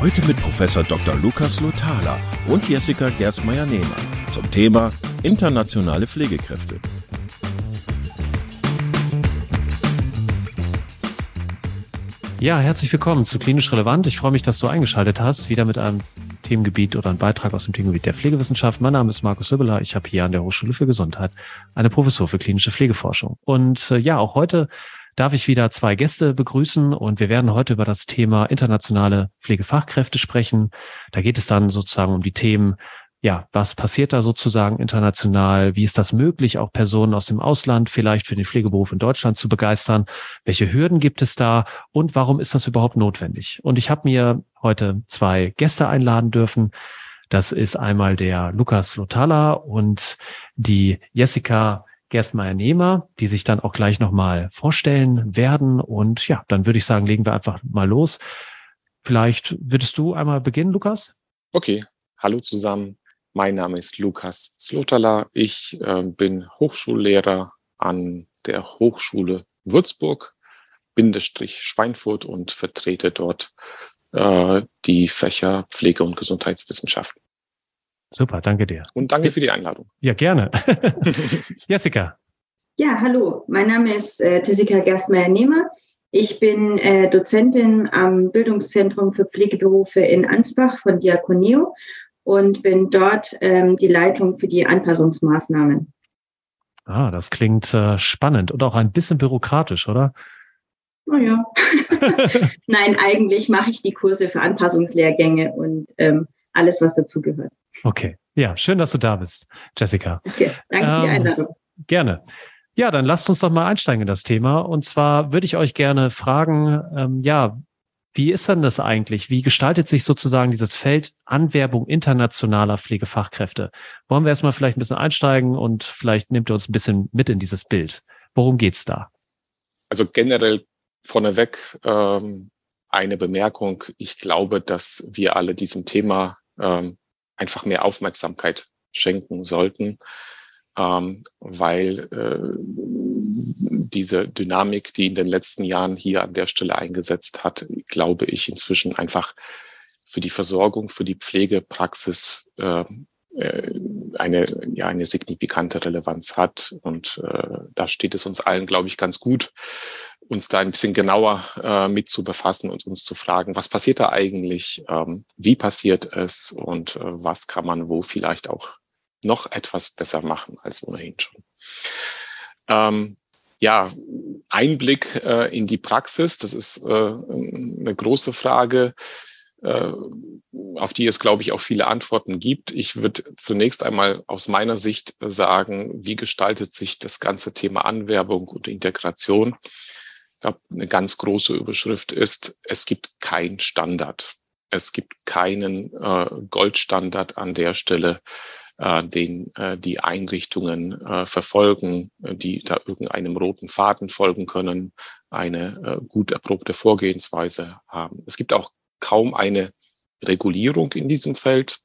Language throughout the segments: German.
Heute mit Professor Dr. Lukas Lothala und Jessica Gerstmeier-Nehmer zum Thema internationale Pflegekräfte. Ja, herzlich willkommen zu Klinisch Relevant. Ich freue mich, dass du eingeschaltet hast, wieder mit einem Themengebiet oder einem Beitrag aus dem Themengebiet der Pflegewissenschaft. Mein Name ist Markus Hübbeler. Ich habe hier an der Hochschule für Gesundheit eine Professur für klinische Pflegeforschung. Und äh, ja, auch heute darf ich wieder zwei Gäste begrüßen und wir werden heute über das Thema internationale Pflegefachkräfte sprechen. Da geht es dann sozusagen um die Themen, ja, was passiert da sozusagen international? Wie ist das möglich, auch Personen aus dem Ausland vielleicht für den Pflegeberuf in Deutschland zu begeistern? Welche Hürden gibt es da? Und warum ist das überhaupt notwendig? Und ich habe mir heute zwei Gäste einladen dürfen. Das ist einmal der Lukas Lotala und die Jessica Gerstmeier-Nehmer, die sich dann auch gleich nochmal vorstellen werden. Und ja, dann würde ich sagen, legen wir einfach mal los. Vielleicht würdest du einmal beginnen, Lukas? Okay, hallo zusammen. Mein Name ist Lukas Slotala. Ich äh, bin Hochschullehrer an der Hochschule Würzburg, Bindestrich Schweinfurt und vertrete dort äh, die Fächer Pflege- und Gesundheitswissenschaften. Super, danke dir. Und danke für die Einladung. Ja, gerne. Jessica. Ja, hallo. Mein Name ist äh, Jessica Gerstmeier-Nehmer. Ich bin äh, Dozentin am Bildungszentrum für Pflegeberufe in Ansbach von Diakoneo und bin dort ähm, die Leitung für die Anpassungsmaßnahmen. Ah, das klingt äh, spannend und auch ein bisschen bürokratisch, oder? Naja. Nein, eigentlich mache ich die Kurse für Anpassungslehrgänge und ähm, alles, was dazugehört. Okay, ja, schön, dass du da bist, Jessica. Okay, danke ähm, für die ähm, Einladung. Gerne. Ja, dann lasst uns doch mal einsteigen in das Thema. Und zwar würde ich euch gerne fragen, ähm, ja, wie ist denn das eigentlich? Wie gestaltet sich sozusagen dieses Feld Anwerbung internationaler Pflegefachkräfte? Wollen wir erstmal vielleicht ein bisschen einsteigen und vielleicht nehmt ihr uns ein bisschen mit in dieses Bild. Worum geht's da? Also generell vorneweg ähm, eine Bemerkung. Ich glaube, dass wir alle diesem Thema ähm, einfach mehr Aufmerksamkeit schenken sollten, ähm, weil äh, diese Dynamik, die in den letzten Jahren hier an der Stelle eingesetzt hat, glaube ich, inzwischen einfach für die Versorgung, für die Pflegepraxis äh, eine, ja, eine signifikante Relevanz hat. Und äh, da steht es uns allen, glaube ich, ganz gut, uns da ein bisschen genauer äh, mit zu befassen und uns zu fragen, was passiert da eigentlich, ähm, wie passiert es und äh, was kann man wo vielleicht auch noch etwas besser machen als ohnehin schon. Ähm, ja, Einblick äh, in die Praxis, das ist äh, eine große Frage, äh, auf die es, glaube ich, auch viele Antworten gibt. Ich würde zunächst einmal aus meiner Sicht sagen, wie gestaltet sich das ganze Thema Anwerbung und Integration? Ich glaube, eine ganz große Überschrift ist, es gibt kein Standard. Es gibt keinen äh, Goldstandard an der Stelle, äh, den äh, die Einrichtungen äh, verfolgen, äh, die da irgendeinem roten Faden folgen können, eine äh, gut erprobte Vorgehensweise haben. Es gibt auch kaum eine Regulierung in diesem Feld.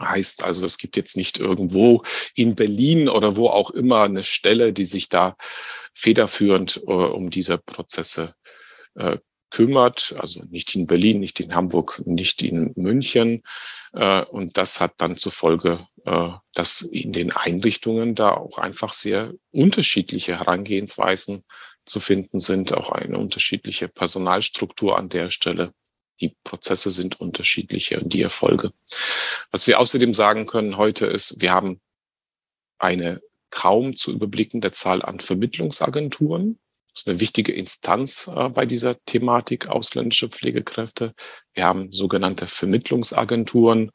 Heißt also, es gibt jetzt nicht irgendwo in Berlin oder wo auch immer eine Stelle, die sich da federführend äh, um diese Prozesse äh, kümmert. Also nicht in Berlin, nicht in Hamburg, nicht in München. Äh, und das hat dann zur Folge, äh, dass in den Einrichtungen da auch einfach sehr unterschiedliche Herangehensweisen zu finden sind, auch eine unterschiedliche Personalstruktur an der Stelle die Prozesse sind unterschiedliche und die Erfolge. Was wir außerdem sagen können heute ist, wir haben eine kaum zu überblickende Zahl an Vermittlungsagenturen. Das ist eine wichtige Instanz äh, bei dieser Thematik ausländische Pflegekräfte. Wir haben sogenannte Vermittlungsagenturen,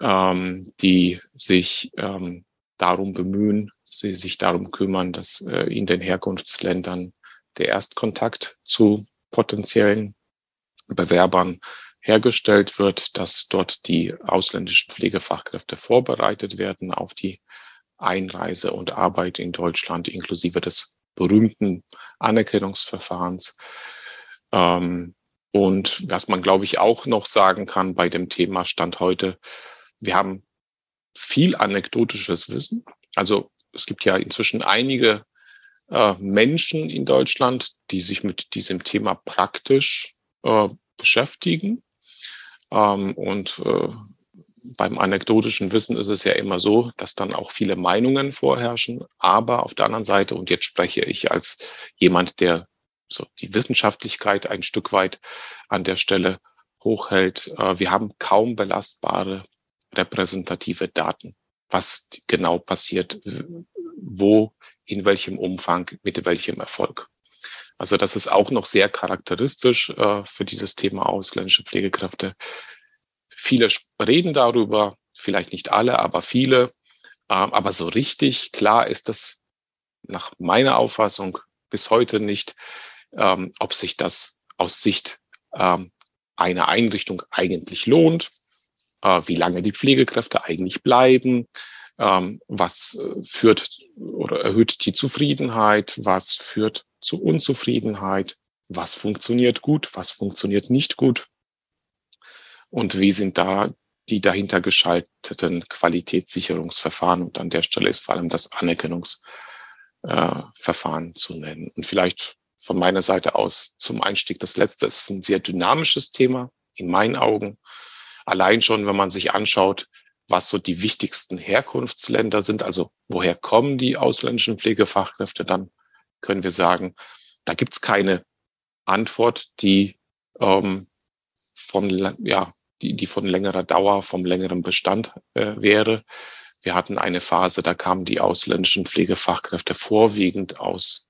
ähm, die sich ähm, darum bemühen, sie sich darum kümmern, dass äh, in den Herkunftsländern der Erstkontakt zu potenziellen Bewerbern hergestellt wird, dass dort die ausländischen Pflegefachkräfte vorbereitet werden auf die Einreise und Arbeit in Deutschland inklusive des berühmten Anerkennungsverfahrens. Ähm, und was man, glaube ich, auch noch sagen kann bei dem Thema Stand heute, wir haben viel anekdotisches Wissen. Also es gibt ja inzwischen einige äh, Menschen in Deutschland, die sich mit diesem Thema praktisch äh, beschäftigen. Ähm, und äh, beim anekdotischen Wissen ist es ja immer so, dass dann auch viele Meinungen vorherrschen. Aber auf der anderen Seite, und jetzt spreche ich als jemand, der so die Wissenschaftlichkeit ein Stück weit an der Stelle hochhält, äh, wir haben kaum belastbare repräsentative Daten, was genau passiert, wo, in welchem Umfang, mit welchem Erfolg. Also das ist auch noch sehr charakteristisch äh, für dieses Thema ausländische Pflegekräfte. Viele reden darüber, vielleicht nicht alle, aber viele. Äh, aber so richtig klar ist das nach meiner Auffassung bis heute nicht, ähm, ob sich das aus Sicht ähm, einer Einrichtung eigentlich lohnt, äh, wie lange die Pflegekräfte eigentlich bleiben, ähm, was äh, führt oder erhöht die Zufriedenheit, was führt zu Unzufriedenheit, was funktioniert gut, was funktioniert nicht gut und wie sind da die dahinter geschalteten Qualitätssicherungsverfahren. Und an der Stelle ist vor allem das Anerkennungsverfahren äh, zu nennen. Und vielleicht von meiner Seite aus zum Einstieg das Letzte. Es ist ein sehr dynamisches Thema in meinen Augen. Allein schon, wenn man sich anschaut, was so die wichtigsten Herkunftsländer sind, also woher kommen die ausländischen Pflegefachkräfte, dann können wir sagen, da gibt es keine Antwort, die ähm, von ja die, die von längerer Dauer, vom längeren Bestand äh, wäre. Wir hatten eine Phase, da kamen die ausländischen Pflegefachkräfte vorwiegend aus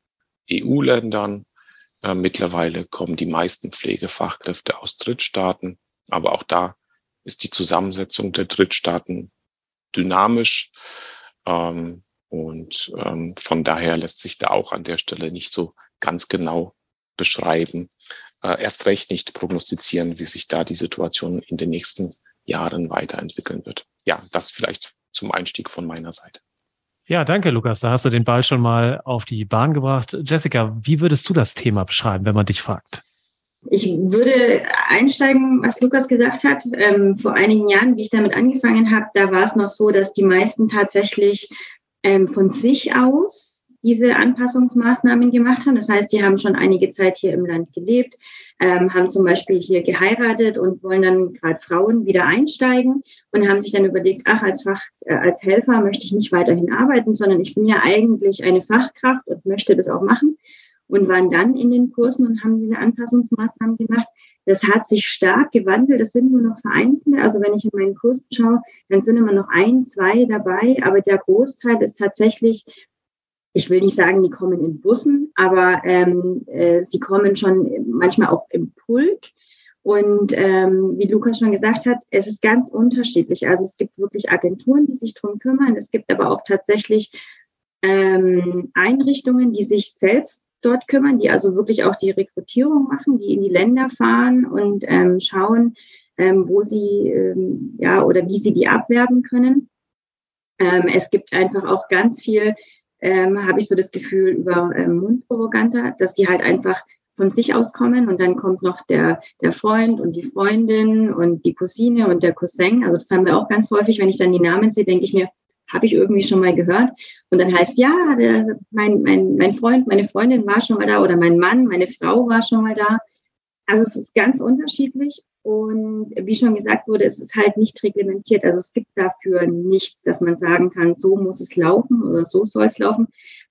EU-Ländern. Äh, mittlerweile kommen die meisten Pflegefachkräfte aus Drittstaaten, aber auch da ist die Zusammensetzung der Drittstaaten dynamisch. Ähm, und ähm, von daher lässt sich da auch an der Stelle nicht so ganz genau beschreiben, äh, erst recht nicht prognostizieren, wie sich da die Situation in den nächsten Jahren weiterentwickeln wird. Ja, das vielleicht zum Einstieg von meiner Seite. Ja, danke, Lukas. Da hast du den Ball schon mal auf die Bahn gebracht. Jessica, wie würdest du das Thema beschreiben, wenn man dich fragt? Ich würde einsteigen, was Lukas gesagt hat. Ähm, vor einigen Jahren, wie ich damit angefangen habe, da war es noch so, dass die meisten tatsächlich ähm, von sich aus diese Anpassungsmaßnahmen gemacht haben. Das heißt, die haben schon einige Zeit hier im Land gelebt, ähm, haben zum Beispiel hier geheiratet und wollen dann gerade Frauen wieder einsteigen und haben sich dann überlegt, ach, als Fach, äh, als Helfer möchte ich nicht weiterhin arbeiten, sondern ich bin ja eigentlich eine Fachkraft und möchte das auch machen und waren dann in den Kursen und haben diese Anpassungsmaßnahmen gemacht. Das hat sich stark gewandelt. Das sind nur noch vereinzelte. Also wenn ich in meinen Kursen schaue, dann sind immer noch ein, zwei dabei. Aber der Großteil ist tatsächlich, ich will nicht sagen, die kommen in Bussen, aber ähm, äh, sie kommen schon manchmal auch im Pulk. Und ähm, wie Lukas schon gesagt hat, es ist ganz unterschiedlich. Also es gibt wirklich Agenturen, die sich drum kümmern. Es gibt aber auch tatsächlich ähm, Einrichtungen, die sich selbst dort kümmern, die also wirklich auch die Rekrutierung machen, die in die Länder fahren und ähm, schauen, ähm, wo sie ähm, ja oder wie sie die abwerben können. Ähm, es gibt einfach auch ganz viel, ähm, habe ich so das Gefühl, über ähm, Mundpropaganda, dass die halt einfach von sich aus kommen und dann kommt noch der, der Freund und die Freundin und die Cousine und der Cousin. Also das haben wir auch ganz häufig, wenn ich dann die Namen sehe, denke ich mir, habe ich irgendwie schon mal gehört. Und dann heißt, ja, der, mein, mein, mein Freund, meine Freundin war schon mal da oder mein Mann, meine Frau war schon mal da. Also es ist ganz unterschiedlich. Und wie schon gesagt wurde, es ist halt nicht reglementiert. Also es gibt dafür nichts, dass man sagen kann, so muss es laufen oder so soll es laufen.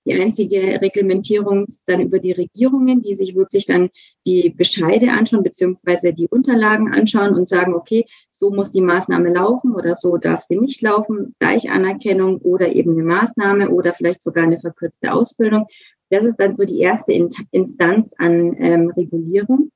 Die einzige Reglementierung ist dann über die Regierungen, die sich wirklich dann die Bescheide anschauen, beziehungsweise die Unterlagen anschauen und sagen, okay, so muss die Maßnahme laufen oder so darf sie nicht laufen, Gleichanerkennung oder eben eine Maßnahme oder vielleicht sogar eine verkürzte Ausbildung. Das ist dann so die erste Instanz an ähm, Regulierung.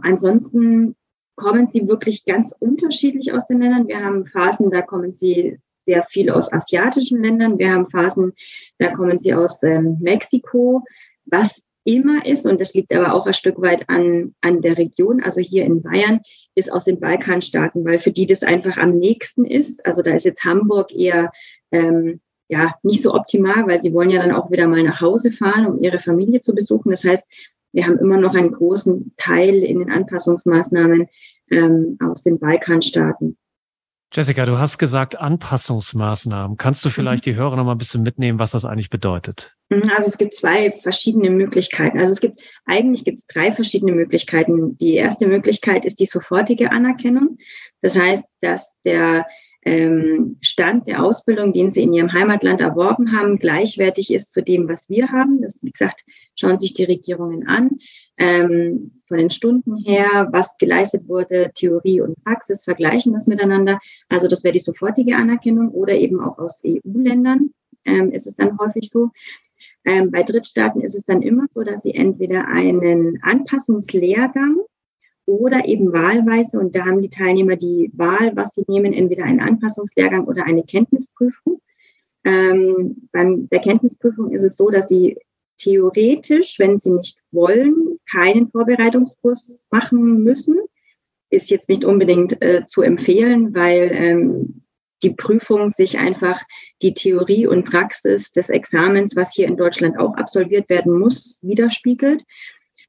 Ansonsten kommen sie wirklich ganz unterschiedlich aus den Ländern. Wir haben Phasen, da kommen sie sehr viel aus asiatischen Ländern. Wir haben Phasen, da kommen sie aus ähm, Mexiko. Was immer ist, und das liegt aber auch ein Stück weit an, an der Region, also hier in Bayern, ist aus den Balkanstaaten, weil für die das einfach am nächsten ist. Also da ist jetzt Hamburg eher ähm, ja nicht so optimal, weil sie wollen ja dann auch wieder mal nach Hause fahren, um ihre Familie zu besuchen. Das heißt, wir haben immer noch einen großen Teil in den Anpassungsmaßnahmen ähm, aus den Balkanstaaten. Jessica, du hast gesagt Anpassungsmaßnahmen. Kannst du mhm. vielleicht die Hörer noch mal ein bisschen mitnehmen, was das eigentlich bedeutet? Mhm, also es gibt zwei verschiedene Möglichkeiten. Also es gibt eigentlich gibt es drei verschiedene Möglichkeiten. Die erste Möglichkeit ist die sofortige Anerkennung. Das heißt, dass der ähm, Stand der Ausbildung, den sie in ihrem Heimatland erworben haben, gleichwertig ist zu dem, was wir haben. Das, wie gesagt, schauen sich die Regierungen an. Ähm, von den Stunden her, was geleistet wurde, Theorie und Praxis, vergleichen das miteinander. Also das wäre die sofortige Anerkennung oder eben auch aus EU-Ländern ähm, ist es dann häufig so. Ähm, bei Drittstaaten ist es dann immer so, dass sie entweder einen Anpassungslehrgang oder eben wahlweise, und da haben die Teilnehmer die Wahl, was sie nehmen, entweder einen Anpassungslehrgang oder eine Kenntnisprüfung. Ähm, beim der Kenntnisprüfung ist es so, dass sie theoretisch, wenn sie nicht wollen, keinen Vorbereitungskurs machen müssen. Ist jetzt nicht unbedingt äh, zu empfehlen, weil ähm, die Prüfung sich einfach die Theorie und Praxis des Examens, was hier in Deutschland auch absolviert werden muss, widerspiegelt.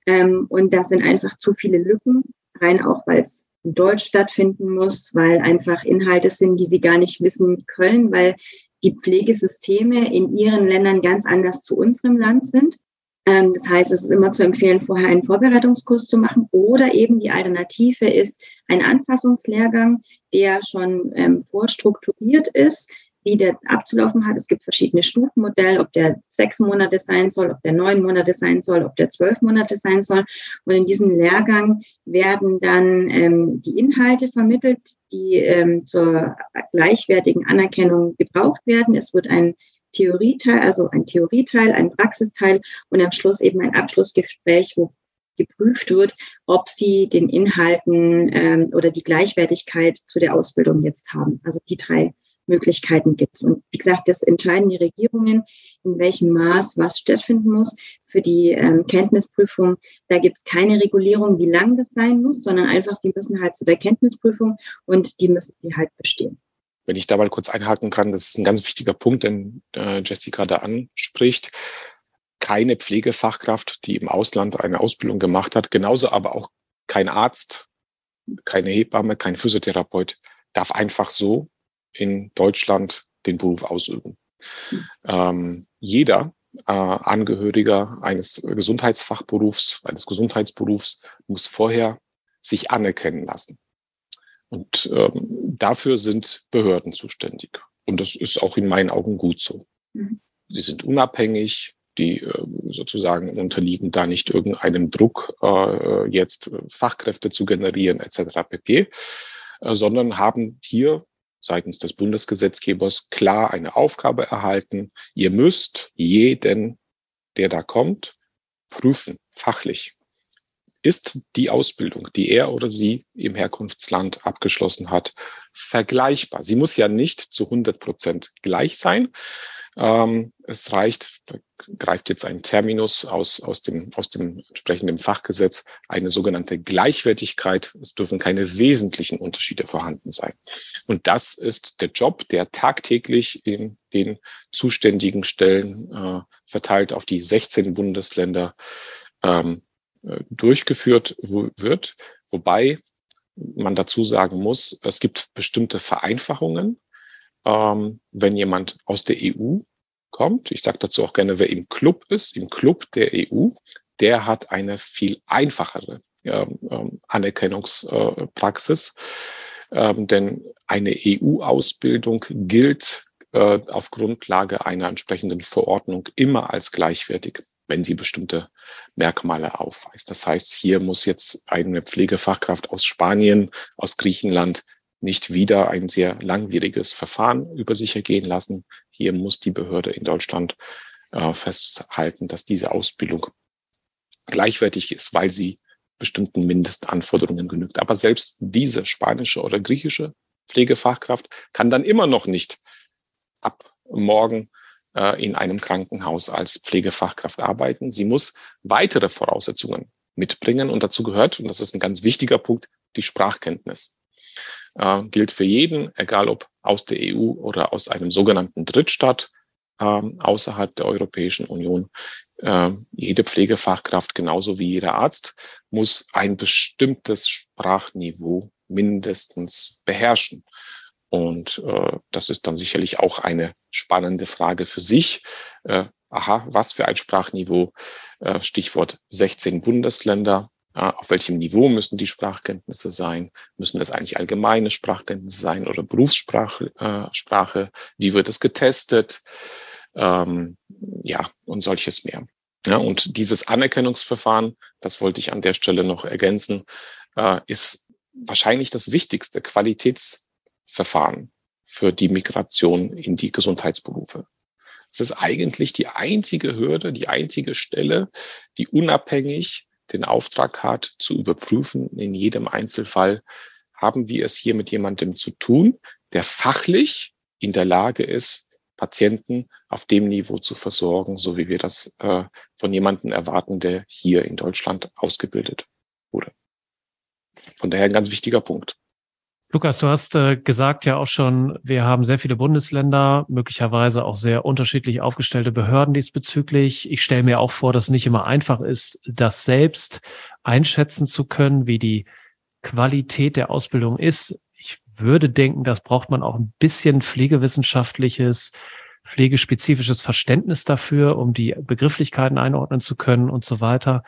Ähm, und das sind einfach zu viele Lücken, rein auch, weil es in Deutsch stattfinden muss, weil einfach Inhalte sind, die sie gar nicht wissen können, weil die Pflegesysteme in ihren Ländern ganz anders zu unserem Land sind. Ähm, das heißt, es ist immer zu empfehlen, vorher einen Vorbereitungskurs zu machen oder eben die Alternative ist ein Anpassungslehrgang, der schon ähm, vorstrukturiert ist, wie der abzulaufen hat. Es gibt verschiedene Stufenmodelle, ob der sechs Monate sein soll, ob der neun Monate sein soll, ob der zwölf Monate sein soll. Und in diesem Lehrgang werden dann ähm, die Inhalte vermittelt, die ähm, zur gleichwertigen Anerkennung gebraucht werden. Es wird ein Theorieteil, also ein Theorieteil, ein Praxisteil und am Schluss eben ein Abschlussgespräch, wo geprüft wird, ob sie den Inhalten ähm, oder die Gleichwertigkeit zu der Ausbildung jetzt haben. Also die drei Möglichkeiten gibt es. Und wie gesagt, das entscheiden die Regierungen, in welchem Maß was stattfinden muss. Für die ähm, Kenntnisprüfung, da gibt es keine Regulierung, wie lang das sein muss, sondern einfach, sie müssen halt zu der Kenntnisprüfung und die müssen sie halt bestehen. Wenn ich da mal kurz einhaken kann, das ist ein ganz wichtiger Punkt, den äh, Jessica da anspricht. Keine Pflegefachkraft, die im Ausland eine Ausbildung gemacht hat, genauso aber auch kein Arzt, keine Hebamme, kein Physiotherapeut darf einfach so in Deutschland den Beruf ausüben. Ähm, jeder äh, Angehöriger eines Gesundheitsfachberufs, eines Gesundheitsberufs muss vorher sich anerkennen lassen. Und ähm, dafür sind Behörden zuständig. Und das ist auch in meinen Augen gut so. Mhm. Sie sind unabhängig, die äh, sozusagen unterliegen da nicht irgendeinem Druck, äh, jetzt Fachkräfte zu generieren etc. pp, äh, sondern haben hier seitens des Bundesgesetzgebers klar eine Aufgabe erhalten. Ihr müsst jeden, der da kommt, prüfen, fachlich. Ist die Ausbildung, die er oder sie im Herkunftsland abgeschlossen hat, vergleichbar? Sie muss ja nicht zu 100 Prozent gleich sein, ähm, es reicht, da greift jetzt ein Terminus aus, aus, dem, aus dem entsprechenden Fachgesetz, eine sogenannte Gleichwertigkeit. Es dürfen keine wesentlichen Unterschiede vorhanden sein. Und das ist der Job, der tagtäglich in den zuständigen Stellen äh, verteilt auf die 16 Bundesländer ähm, äh, durchgeführt wird. Wobei man dazu sagen muss, es gibt bestimmte Vereinfachungen ähm, wenn jemand aus der EU kommt. Ich sage dazu auch gerne, wer im Club ist, im Club der EU, der hat eine viel einfachere ähm, ähm Anerkennungspraxis. Ähm, denn eine EU-Ausbildung gilt äh, auf Grundlage einer entsprechenden Verordnung immer als gleichwertig, wenn sie bestimmte Merkmale aufweist. Das heißt, hier muss jetzt eine Pflegefachkraft aus Spanien, aus Griechenland nicht wieder ein sehr langwieriges Verfahren über sich ergehen lassen. Hier muss die Behörde in Deutschland äh, festhalten, dass diese Ausbildung gleichwertig ist, weil sie bestimmten Mindestanforderungen genügt. Aber selbst diese spanische oder griechische Pflegefachkraft kann dann immer noch nicht ab morgen äh, in einem Krankenhaus als Pflegefachkraft arbeiten. Sie muss weitere Voraussetzungen mitbringen und dazu gehört, und das ist ein ganz wichtiger Punkt, die Sprachkenntnis. Äh, gilt für jeden, egal ob aus der EU oder aus einem sogenannten Drittstaat äh, außerhalb der Europäischen Union. Äh, jede Pflegefachkraft, genauso wie jeder Arzt, muss ein bestimmtes Sprachniveau mindestens beherrschen. Und äh, das ist dann sicherlich auch eine spannende Frage für sich. Äh, aha, was für ein Sprachniveau? Äh, Stichwort 16 Bundesländer. Äh, auf welchem Niveau müssen die Sprachkenntnisse sein? Müssen das eigentlich allgemeine Sprachkenntnisse sein oder Berufssprache? Äh, Sprache? Wie wird es getestet? Ähm, ja, und solches mehr. Ja, und dieses Anerkennungsverfahren, das wollte ich an der Stelle noch ergänzen, äh, ist wahrscheinlich das wichtigste Qualitätsverfahren für die Migration in die Gesundheitsberufe. Es ist eigentlich die einzige Hürde, die einzige Stelle, die unabhängig den Auftrag hat, zu überprüfen, in jedem Einzelfall, haben wir es hier mit jemandem zu tun, der fachlich in der Lage ist, Patienten auf dem Niveau zu versorgen, so wie wir das äh, von jemandem erwarten, der hier in Deutschland ausgebildet wurde. Von daher ein ganz wichtiger Punkt. Lukas, du hast äh, gesagt ja auch schon, wir haben sehr viele Bundesländer, möglicherweise auch sehr unterschiedlich aufgestellte Behörden diesbezüglich. Ich stelle mir auch vor, dass es nicht immer einfach ist, das selbst einschätzen zu können, wie die Qualität der Ausbildung ist. Ich würde denken, das braucht man auch ein bisschen pflegewissenschaftliches, pflegespezifisches Verständnis dafür, um die Begrifflichkeiten einordnen zu können und so weiter.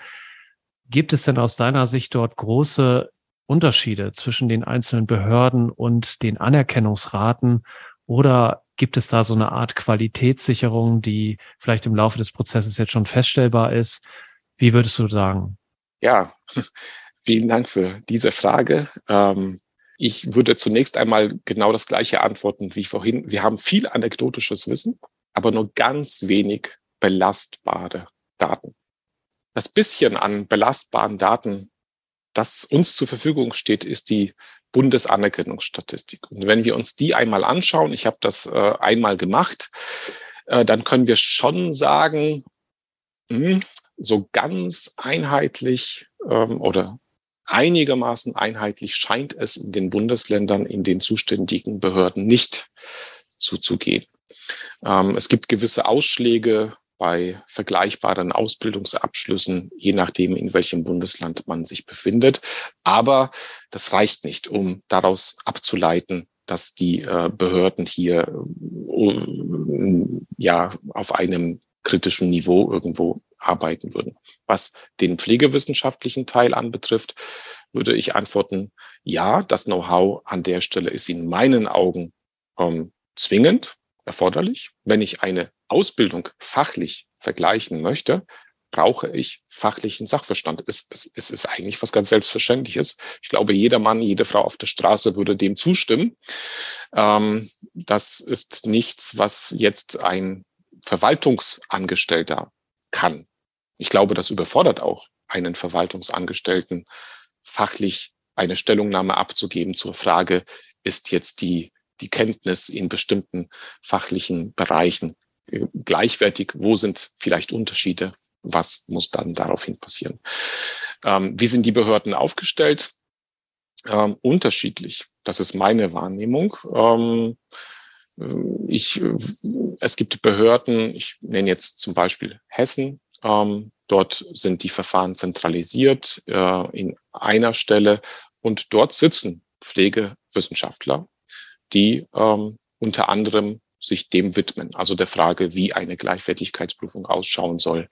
Gibt es denn aus deiner Sicht dort große Unterschiede zwischen den einzelnen Behörden und den Anerkennungsraten? Oder gibt es da so eine Art Qualitätssicherung, die vielleicht im Laufe des Prozesses jetzt schon feststellbar ist? Wie würdest du sagen? Ja, vielen Dank für diese Frage. Ähm, ich würde zunächst einmal genau das gleiche antworten wie vorhin. Wir haben viel anekdotisches Wissen, aber nur ganz wenig belastbare Daten. Das bisschen an belastbaren Daten, das uns zur Verfügung steht, ist die Bundesanerkennungsstatistik. Und wenn wir uns die einmal anschauen, ich habe das äh, einmal gemacht, äh, dann können wir schon sagen, mh, hm, so ganz einheitlich ähm, oder einigermaßen einheitlich scheint es in den Bundesländern, in den zuständigen Behörden nicht zuzugehen. Ähm, es gibt gewisse Ausschläge bei vergleichbaren Ausbildungsabschlüssen, je nachdem, in welchem Bundesland man sich befindet. Aber das reicht nicht, um daraus abzuleiten, dass die äh, Behörden hier äh, ja auf einem kritischen Niveau irgendwo arbeiten würden. Was den pflegewissenschaftlichen Teil anbetrifft, würde ich antworten, ja, das Know-how an der Stelle ist in meinen Augen ähm, zwingend erforderlich. Wenn ich eine Ausbildung fachlich vergleichen möchte, brauche ich fachlichen Sachverstand. Es, es, es ist eigentlich was ganz Selbstverständliches. Ich glaube, jeder Mann, jede Frau auf der Straße würde dem zustimmen. Ähm, das ist nichts, was jetzt ein Verwaltungsangestellter kann. Ich glaube, das überfordert auch einen Verwaltungsangestellten, fachlich eine Stellungnahme abzugeben zur Frage, ist jetzt die, die Kenntnis in bestimmten fachlichen Bereichen gleichwertig? Wo sind vielleicht Unterschiede? Was muss dann daraufhin passieren? Ähm, wie sind die Behörden aufgestellt? Ähm, unterschiedlich. Das ist meine Wahrnehmung. Ähm, ich, es gibt Behörden, ich nenne jetzt zum Beispiel Hessen, ähm, dort sind die Verfahren zentralisiert äh, in einer Stelle und dort sitzen Pflegewissenschaftler, die ähm, unter anderem sich dem widmen, also der Frage, wie eine Gleichwertigkeitsprüfung ausschauen soll,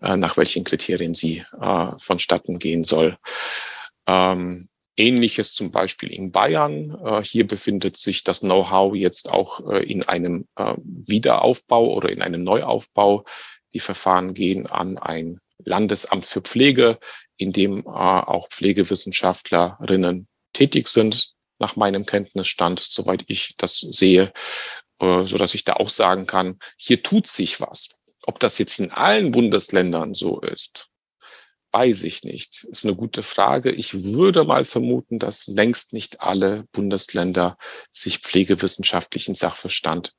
äh, nach welchen Kriterien sie äh, vonstatten gehen soll. Ähm, Ähnliches zum Beispiel in Bayern. Äh, hier befindet sich das Know-how jetzt auch in einem Wiederaufbau oder in einem Neuaufbau. Die Verfahren gehen an ein Landesamt für Pflege, in dem auch Pflegewissenschaftlerinnen tätig sind, nach meinem Kenntnisstand, soweit ich das sehe, so dass ich da auch sagen kann, hier tut sich was. Ob das jetzt in allen Bundesländern so ist, Weiß ich nicht. Ist eine gute Frage. Ich würde mal vermuten, dass längst nicht alle Bundesländer sich pflegewissenschaftlichen Sachverstand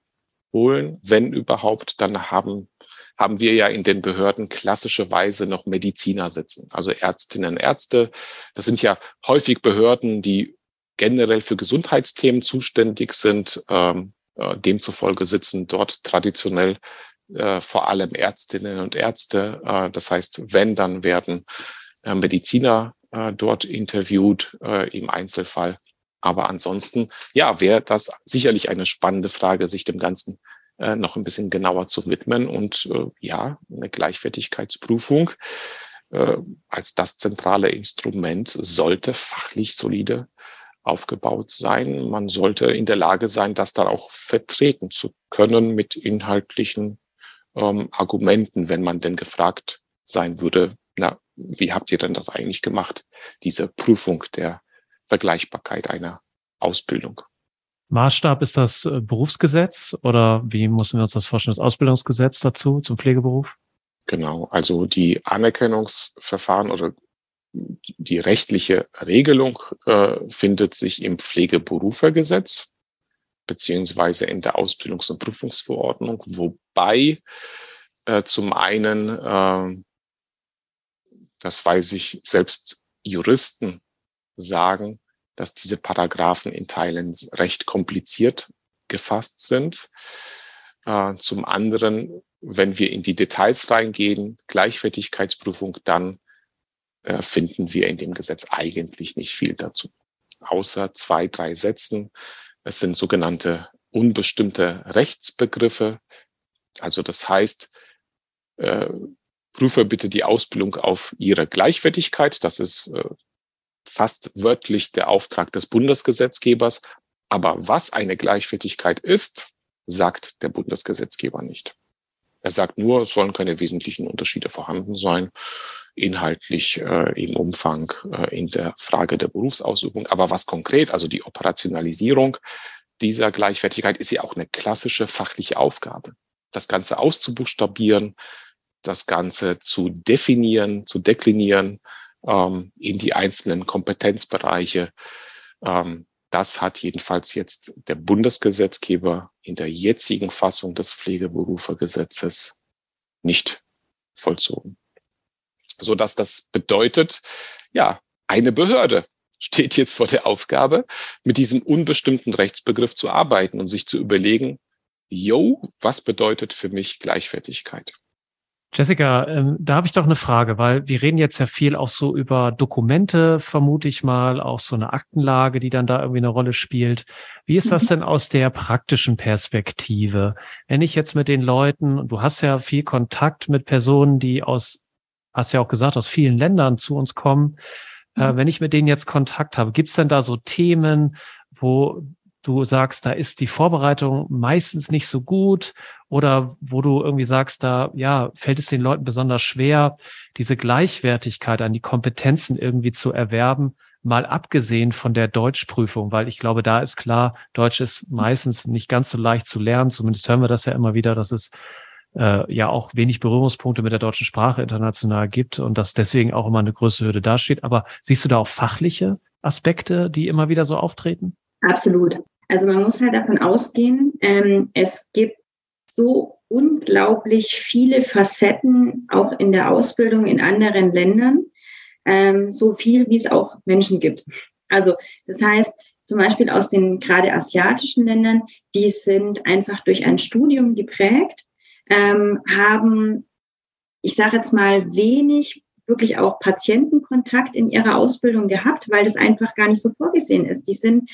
holen. Wenn überhaupt, dann haben, haben wir ja in den Behörden klassischerweise noch Mediziner sitzen, also Ärztinnen, Ärzte. Das sind ja häufig Behörden, die generell für Gesundheitsthemen zuständig sind. Ähm, äh, demzufolge sitzen dort traditionell äh, vor allem Ärztinnen und Ärzte. Äh, das heißt, wenn, dann werden äh, Mediziner äh, dort interviewt äh, im Einzelfall. Aber ansonsten, ja, wäre das sicherlich eine spannende Frage, sich dem Ganzen äh, noch ein bisschen genauer zu widmen und äh, ja, eine Gleichwertigkeitsprüfung äh, als das zentrale Instrument sollte fachlich solide aufgebaut sein. Man sollte in der Lage sein, das dann auch vertreten zu können mit inhaltlichen ähm, Argumenten, wenn man denn gefragt sein würde, na, wie habt ihr denn das eigentlich gemacht, diese Prüfung der Vergleichbarkeit einer Ausbildung? Maßstab ist das äh, Berufsgesetz oder wie müssen wir uns das vorstellen, das Ausbildungsgesetz dazu zum Pflegeberuf? Genau, also die Anerkennungsverfahren oder die rechtliche Regelung äh, findet sich im Pflegeberufergesetz beziehungsweise in der Ausbildungs- und Prüfungsverordnung, wobei äh, zum einen, äh, das weiß ich, selbst Juristen sagen, dass diese Paragraphen in Teilen recht kompliziert gefasst sind. Äh, zum anderen, wenn wir in die Details reingehen, Gleichwertigkeitsprüfung, dann finden wir in dem Gesetz eigentlich nicht viel dazu. Außer zwei, drei Sätzen. Es sind sogenannte unbestimmte Rechtsbegriffe. Also das heißt, äh, prüfe bitte die Ausbildung auf ihre Gleichwertigkeit. Das ist äh, fast wörtlich der Auftrag des Bundesgesetzgebers. Aber was eine Gleichwertigkeit ist, sagt der Bundesgesetzgeber nicht. Er sagt nur, es sollen keine wesentlichen Unterschiede vorhanden sein, inhaltlich, äh, im Umfang, äh, in der Frage der Berufsausübung. Aber was konkret, also die Operationalisierung dieser Gleichwertigkeit, ist ja auch eine klassische fachliche Aufgabe. Das Ganze auszubuchstabieren, das Ganze zu definieren, zu deklinieren, ähm, in die einzelnen Kompetenzbereiche. Ähm, das hat jedenfalls jetzt der Bundesgesetzgeber in der jetzigen Fassung des Pflegeberufergesetzes nicht vollzogen. So dass das bedeutet, ja, eine Behörde steht jetzt vor der Aufgabe, mit diesem unbestimmten Rechtsbegriff zu arbeiten und sich zu überlegen, yo, was bedeutet für mich Gleichwertigkeit? Jessica, ähm, da habe ich doch eine Frage, weil wir reden jetzt ja viel auch so über Dokumente, vermute ich mal, auch so eine Aktenlage, die dann da irgendwie eine Rolle spielt. Wie ist das mhm. denn aus der praktischen Perspektive? Wenn ich jetzt mit den Leuten, und du hast ja viel Kontakt mit Personen, die aus, hast ja auch gesagt, aus vielen Ländern zu uns kommen, äh, mhm. wenn ich mit denen jetzt Kontakt habe, gibt es denn da so Themen, wo du sagst, da ist die Vorbereitung meistens nicht so gut oder wo du irgendwie sagst, da ja, fällt es den Leuten besonders schwer, diese Gleichwertigkeit an die Kompetenzen irgendwie zu erwerben, mal abgesehen von der Deutschprüfung, weil ich glaube, da ist klar, Deutsch ist meistens nicht ganz so leicht zu lernen, zumindest hören wir das ja immer wieder, dass es äh, ja auch wenig Berührungspunkte mit der deutschen Sprache international gibt und dass deswegen auch immer eine größere Hürde dasteht. Aber siehst du da auch fachliche Aspekte, die immer wieder so auftreten? Absolut. Also man muss halt davon ausgehen, ähm, es gibt so unglaublich viele Facetten auch in der Ausbildung in anderen Ländern, ähm, so viel wie es auch Menschen gibt. Also das heißt, zum Beispiel aus den gerade asiatischen Ländern, die sind einfach durch ein Studium geprägt, ähm, haben, ich sage jetzt mal, wenig wirklich auch Patientenkontakt in ihrer Ausbildung gehabt, weil das einfach gar nicht so vorgesehen ist. Die sind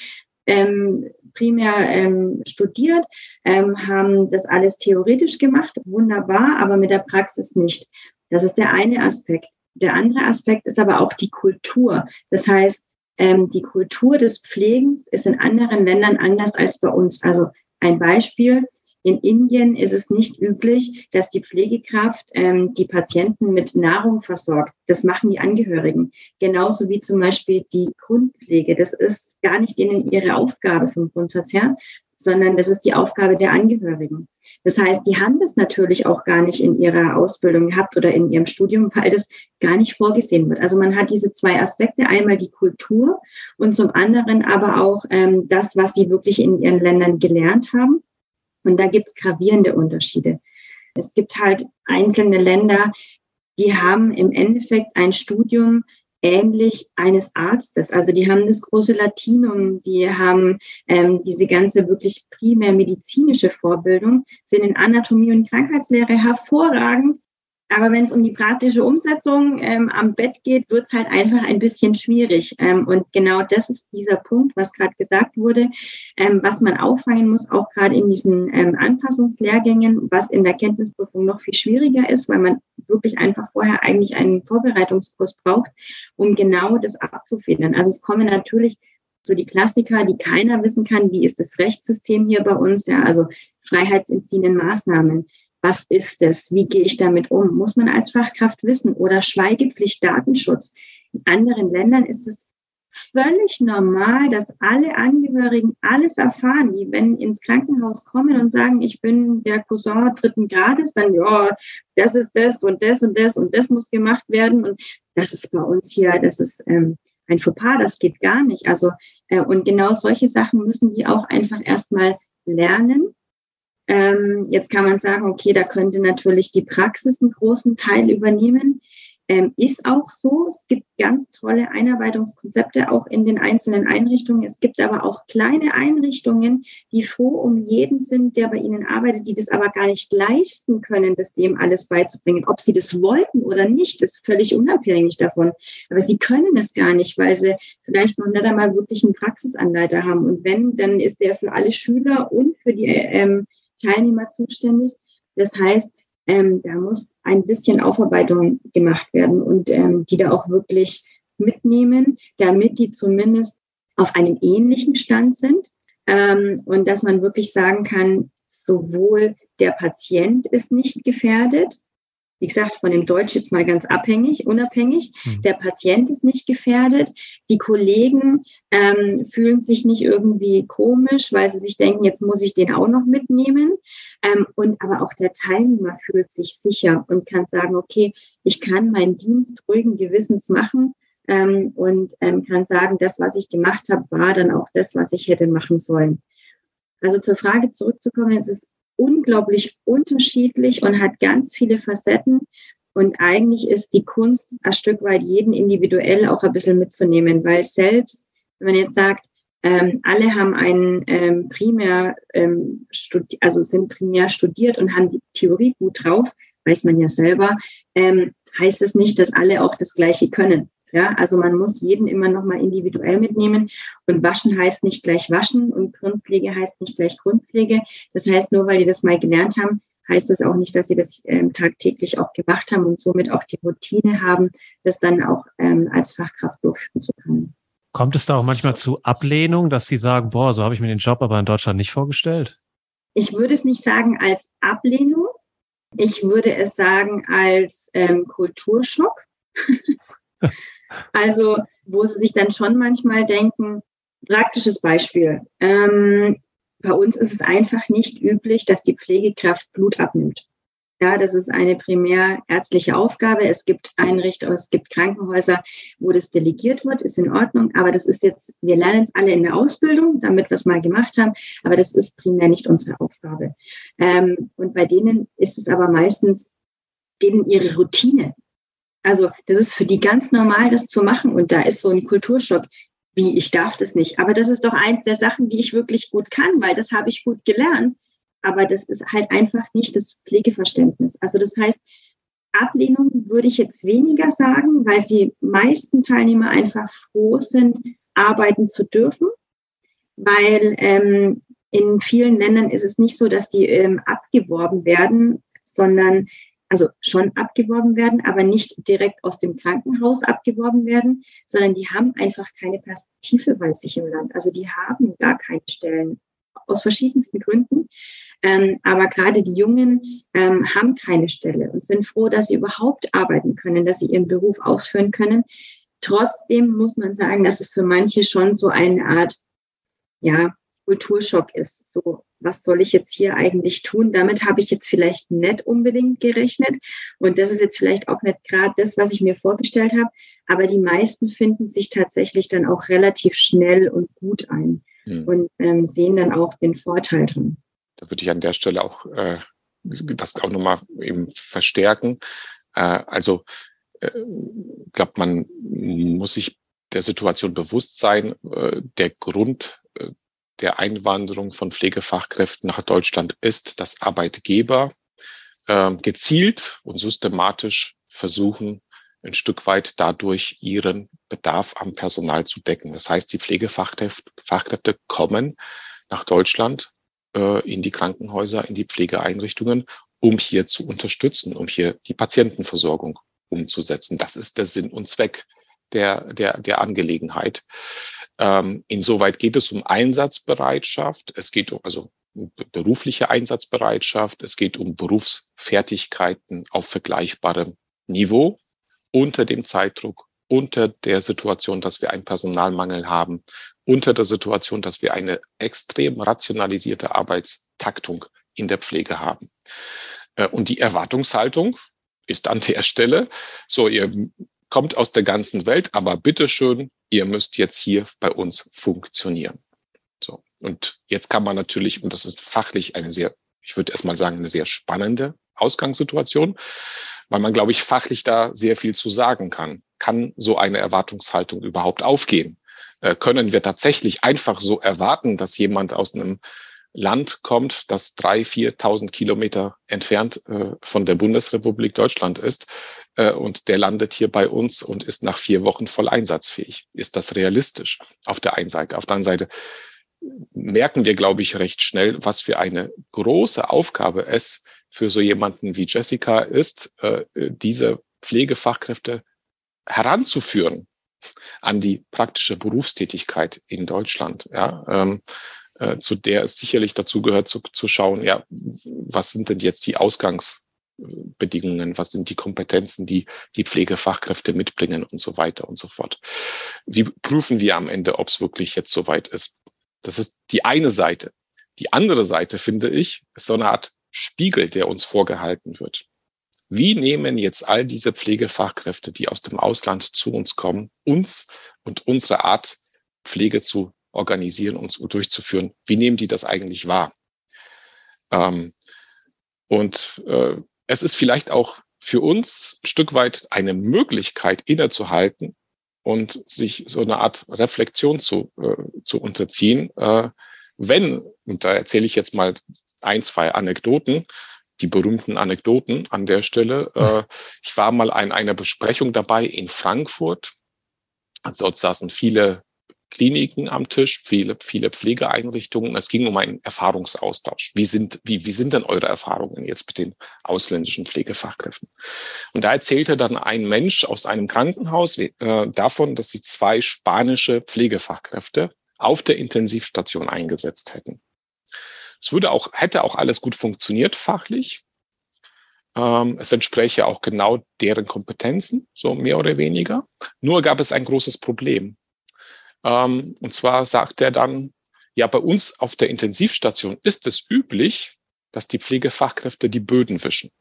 ähm, primär ähm, studiert, ähm, haben das alles theoretisch gemacht, wunderbar, aber mit der Praxis nicht. Das ist der eine Aspekt. Der andere Aspekt ist aber auch die Kultur. Das heißt, ähm, die Kultur des Pflegens ist in anderen Ländern anders als bei uns. Also ein Beispiel, in Indien ist es nicht üblich, dass die Pflegekraft ähm, die Patienten mit Nahrung versorgt. Das machen die Angehörigen. Genauso wie zum Beispiel die Grundpflege. Das ist gar nicht denen ihre Aufgabe vom Grundsatz her, sondern das ist die Aufgabe der Angehörigen. Das heißt, die haben das natürlich auch gar nicht in ihrer Ausbildung gehabt oder in ihrem Studium, weil das gar nicht vorgesehen wird. Also man hat diese zwei Aspekte, einmal die Kultur und zum anderen aber auch ähm, das, was sie wirklich in ihren Ländern gelernt haben Und da gibt es gravierende Unterschiede. Es gibt halt einzelne Länder, die haben im Endeffekt ein Studium ähnlich eines Arztes. Also die haben das große Latinum, die haben ähm, diese ganze wirklich primär medizinische Vorbildung, sind in Anatomie und Krankheitslehre hervorragend, aber wenn es um die praktische Umsetzung ähm, am Bett geht, wird es halt einfach ein bisschen schwierig. Ähm, und genau das ist dieser Punkt, was gerade gesagt wurde, ähm, was man auffangen muss, auch gerade in diesen ähm, Anpassungslehrgängen, was in der Kenntnisprüfung noch viel schwieriger ist, weil man wirklich einfach vorher eigentlich einen Vorbereitungskurs braucht, um genau das abzufedern. Also es kommen natürlich so die Klassiker, die keiner wissen kann, wie ist das Rechtssystem hier bei uns, ja, also freiheitsentziehenden Maßnahmen was ist es? Wie gehe ich damit um? Muss man als Fachkraft wissen oder Schweigepflicht, Datenschutz? In anderen Ländern ist es völlig normal, dass alle Angehörigen alles erfahren, die wenn ins Krankenhaus kommen und sagen, ich bin der Cousin dritten Grades, dann ja, das ist das und das und das und das muss gemacht werden und das ist bei uns hier, das ist ähm, ein Fauxpas, das geht gar nicht. Also äh, und genau solche Sachen müssen die auch einfach erstmal lernen ähm, jetzt kann man sagen, okay, da könnte natürlich die Praxis einen großen Teil übernehmen. Ähm, ist auch so. Es gibt ganz tolle Einarbeitungskonzepte auch in den einzelnen Einrichtungen. Es gibt aber auch kleine Einrichtungen, die froh um jeden sind, der bei ihnen arbeitet, die das aber gar nicht leisten können, das dem alles beizubringen. Ob sie das wollten oder nicht, ist völlig unabhängig davon. Aber sie können es gar nicht, weil sie vielleicht noch nicht einmal wirklich einen Praxisanleiter haben. Und wenn, dann ist der für alle Schüler und für die ähm, Teilnehmer zuständig. Das heißt, ähm, da muss ein bisschen Aufarbeitung gemacht werden und ähm, die da auch wirklich mitnehmen, damit die zumindest auf einem ähnlichen Stand sind ähm, und dass man wirklich sagen kann, sowohl der Patient ist nicht gefährdet, wie gesagt, von dem Deutsch jetzt mal ganz abhängig, unabhängig. Mhm. Der Patient ist nicht gefährdet. Die Kollegen ähm, fühlen sich nicht irgendwie komisch, weil sie sich denken, jetzt muss ich den auch noch mitnehmen. Ähm, und aber auch der Teilnehmer fühlt sich sicher und kann sagen, okay, ich kann meinen Dienst ruhigen Gewissens machen ähm, und ähm, kann sagen, das, was ich gemacht habe, war dann auch das, was ich hätte machen sollen. Also zur Frage zurückzukommen, es ist unglaublich unterschiedlich und hat ganz viele Facetten. Und eigentlich ist die Kunst ein Stück weit jeden individuell auch ein bisschen mitzunehmen, weil selbst, wenn man jetzt sagt, ähm, alle haben einen ähm, primär, ähm, also sind primär studiert und haben die Theorie gut drauf, weiß man ja selber, ähm, heißt es nicht, dass alle auch das Gleiche können. Ja, also man muss jeden immer noch mal individuell mitnehmen. Und waschen heißt nicht gleich waschen und Grundpflege heißt nicht gleich Grundpflege. Das heißt, nur weil die das mal gelernt haben, heißt das auch nicht, dass sie das ähm, tagtäglich auch gemacht haben und somit auch die Routine haben, das dann auch ähm, als Fachkraft durchführen zu können. Kommt es da auch manchmal zu Ablehnung, dass sie sagen, boah, so habe ich mir den Job aber in Deutschland nicht vorgestellt? Ich würde es nicht sagen als Ablehnung. Ich würde es sagen als ähm, Kulturschock. Also, wo sie sich dann schon manchmal denken, praktisches Beispiel. Ähm, bei uns ist es einfach nicht üblich, dass die Pflegekraft Blut abnimmt. Ja, das ist eine primär ärztliche Aufgabe. Es gibt Einrichtungen, es gibt Krankenhäuser, wo das delegiert wird, ist in Ordnung. Aber das ist jetzt, wir lernen es alle in der Ausbildung, damit wir es mal gemacht haben. Aber das ist primär nicht unsere Aufgabe. Ähm, und bei denen ist es aber meistens denen ihre Routine. Also das ist für die ganz normal, das zu machen. Und da ist so ein Kulturschock, wie ich darf das nicht. Aber das ist doch eins der Sachen, die ich wirklich gut kann, weil das habe ich gut gelernt. Aber das ist halt einfach nicht das Pflegeverständnis. Also das heißt, Ablehnung würde ich jetzt weniger sagen, weil die meisten Teilnehmer einfach froh sind, arbeiten zu dürfen, weil ähm, in vielen Ländern ist es nicht so, dass die ähm, abgeworben werden, sondern also schon abgeworben werden, aber nicht direkt aus dem Krankenhaus abgeworben werden, sondern die haben einfach keine Perspektive bei sich im Land. Also die haben gar keine Stellen aus verschiedensten Gründen. Ähm, aber gerade die Jungen ähm, haben keine Stelle und sind froh, dass sie überhaupt arbeiten können, dass sie ihren Beruf ausführen können. Trotzdem muss man sagen, dass es für manche schon so eine Art, ja, Kulturschock ist. So, was soll ich jetzt hier eigentlich tun? Damit habe ich jetzt vielleicht nicht unbedingt gerechnet. Und das ist jetzt vielleicht auch nicht gerade das, was ich mir vorgestellt habe. Aber die meisten finden sich tatsächlich dann auch relativ schnell und gut ein mhm. und ähm, sehen dann auch den Vorteil drin. Da würde ich an der Stelle auch äh, das auch nochmal eben verstärken. Äh, also äh, glaube, man muss sich der Situation bewusst sein. Äh, der Grund äh, der Einwanderung von Pflegefachkräften nach Deutschland ist, dass Arbeitgeber äh, gezielt und systematisch versuchen, ein Stück weit dadurch ihren Bedarf am Personal zu decken. Das heißt, die Pflegefachkräfte kommen nach Deutschland äh, in die Krankenhäuser, in die Pflegeeinrichtungen, um hier zu unterstützen, um hier die Patientenversorgung umzusetzen. Das ist der Sinn und Zweck der, der, der Angelegenheit. Ähm, insoweit geht es um Einsatzbereitschaft. Es geht um, also berufliche Einsatzbereitschaft. Es geht um Berufsfertigkeiten auf vergleichbarem Niveau unter dem Zeitdruck, unter der Situation, dass wir einen Personalmangel haben, unter der Situation, dass wir eine extrem rationalisierte Arbeitstaktung in der Pflege haben. Äh, und die Erwartungshaltung ist an der Stelle, so ihr kommt aus der ganzen Welt, aber bitteschön, ihr müsst jetzt hier bei uns funktionieren. So. Und jetzt kann man natürlich, und das ist fachlich eine sehr, ich würde erstmal sagen, eine sehr spannende Ausgangssituation, weil man, glaube ich, fachlich da sehr viel zu sagen kann. Kann so eine Erwartungshaltung überhaupt aufgehen? Äh, können wir tatsächlich einfach so erwarten, dass jemand aus einem Land kommt, das drei, viertausend Kilometer entfernt äh, von der Bundesrepublik Deutschland ist, äh, und der landet hier bei uns und ist nach vier Wochen voll einsatzfähig. Ist das realistisch? Auf der einen Seite. Auf der anderen Seite merken wir, glaube ich, recht schnell, was für eine große Aufgabe es für so jemanden wie Jessica ist, äh, diese Pflegefachkräfte heranzuführen an die praktische Berufstätigkeit in Deutschland. Ja, ähm, äh, zu der es sicherlich dazu gehört, zu, zu schauen, ja, was sind denn jetzt die Ausgangsbedingungen, was sind die Kompetenzen, die die Pflegefachkräfte mitbringen und so weiter und so fort. Wie prüfen wir am Ende, ob es wirklich jetzt soweit ist? Das ist die eine Seite. Die andere Seite, finde ich, ist so eine Art Spiegel, der uns vorgehalten wird. Wie nehmen jetzt all diese Pflegefachkräfte, die aus dem Ausland zu uns kommen, uns und unsere Art, Pflege zu organisieren und durchzuführen, wie nehmen die das eigentlich wahr? Ähm, und äh, es ist vielleicht auch für uns ein Stück weit eine Möglichkeit innezuhalten und sich so eine Art Reflexion zu, äh, zu unterziehen, äh, wenn, und da erzähle ich jetzt mal ein, zwei Anekdoten, die berühmten Anekdoten an der Stelle. Äh, ich war mal an einer Besprechung dabei in Frankfurt. Dort saßen viele Kliniken am Tisch, viele, viele Pflegeeinrichtungen. Es ging um einen Erfahrungsaustausch. Wie sind, wie, wie sind denn eure Erfahrungen jetzt mit den ausländischen Pflegefachkräften? Und da erzählte dann ein Mensch aus einem Krankenhaus äh, davon, dass sie zwei spanische Pflegefachkräfte auf der Intensivstation eingesetzt hätten. Es würde auch, hätte auch alles gut funktioniert fachlich. Ähm, es entspräche auch genau deren Kompetenzen, so mehr oder weniger. Nur gab es ein großes Problem. Ähm, und zwar sagt er dann, ja, bei uns auf der Intensivstation ist es üblich, dass die Pflegefachkräfte die Böden wischen.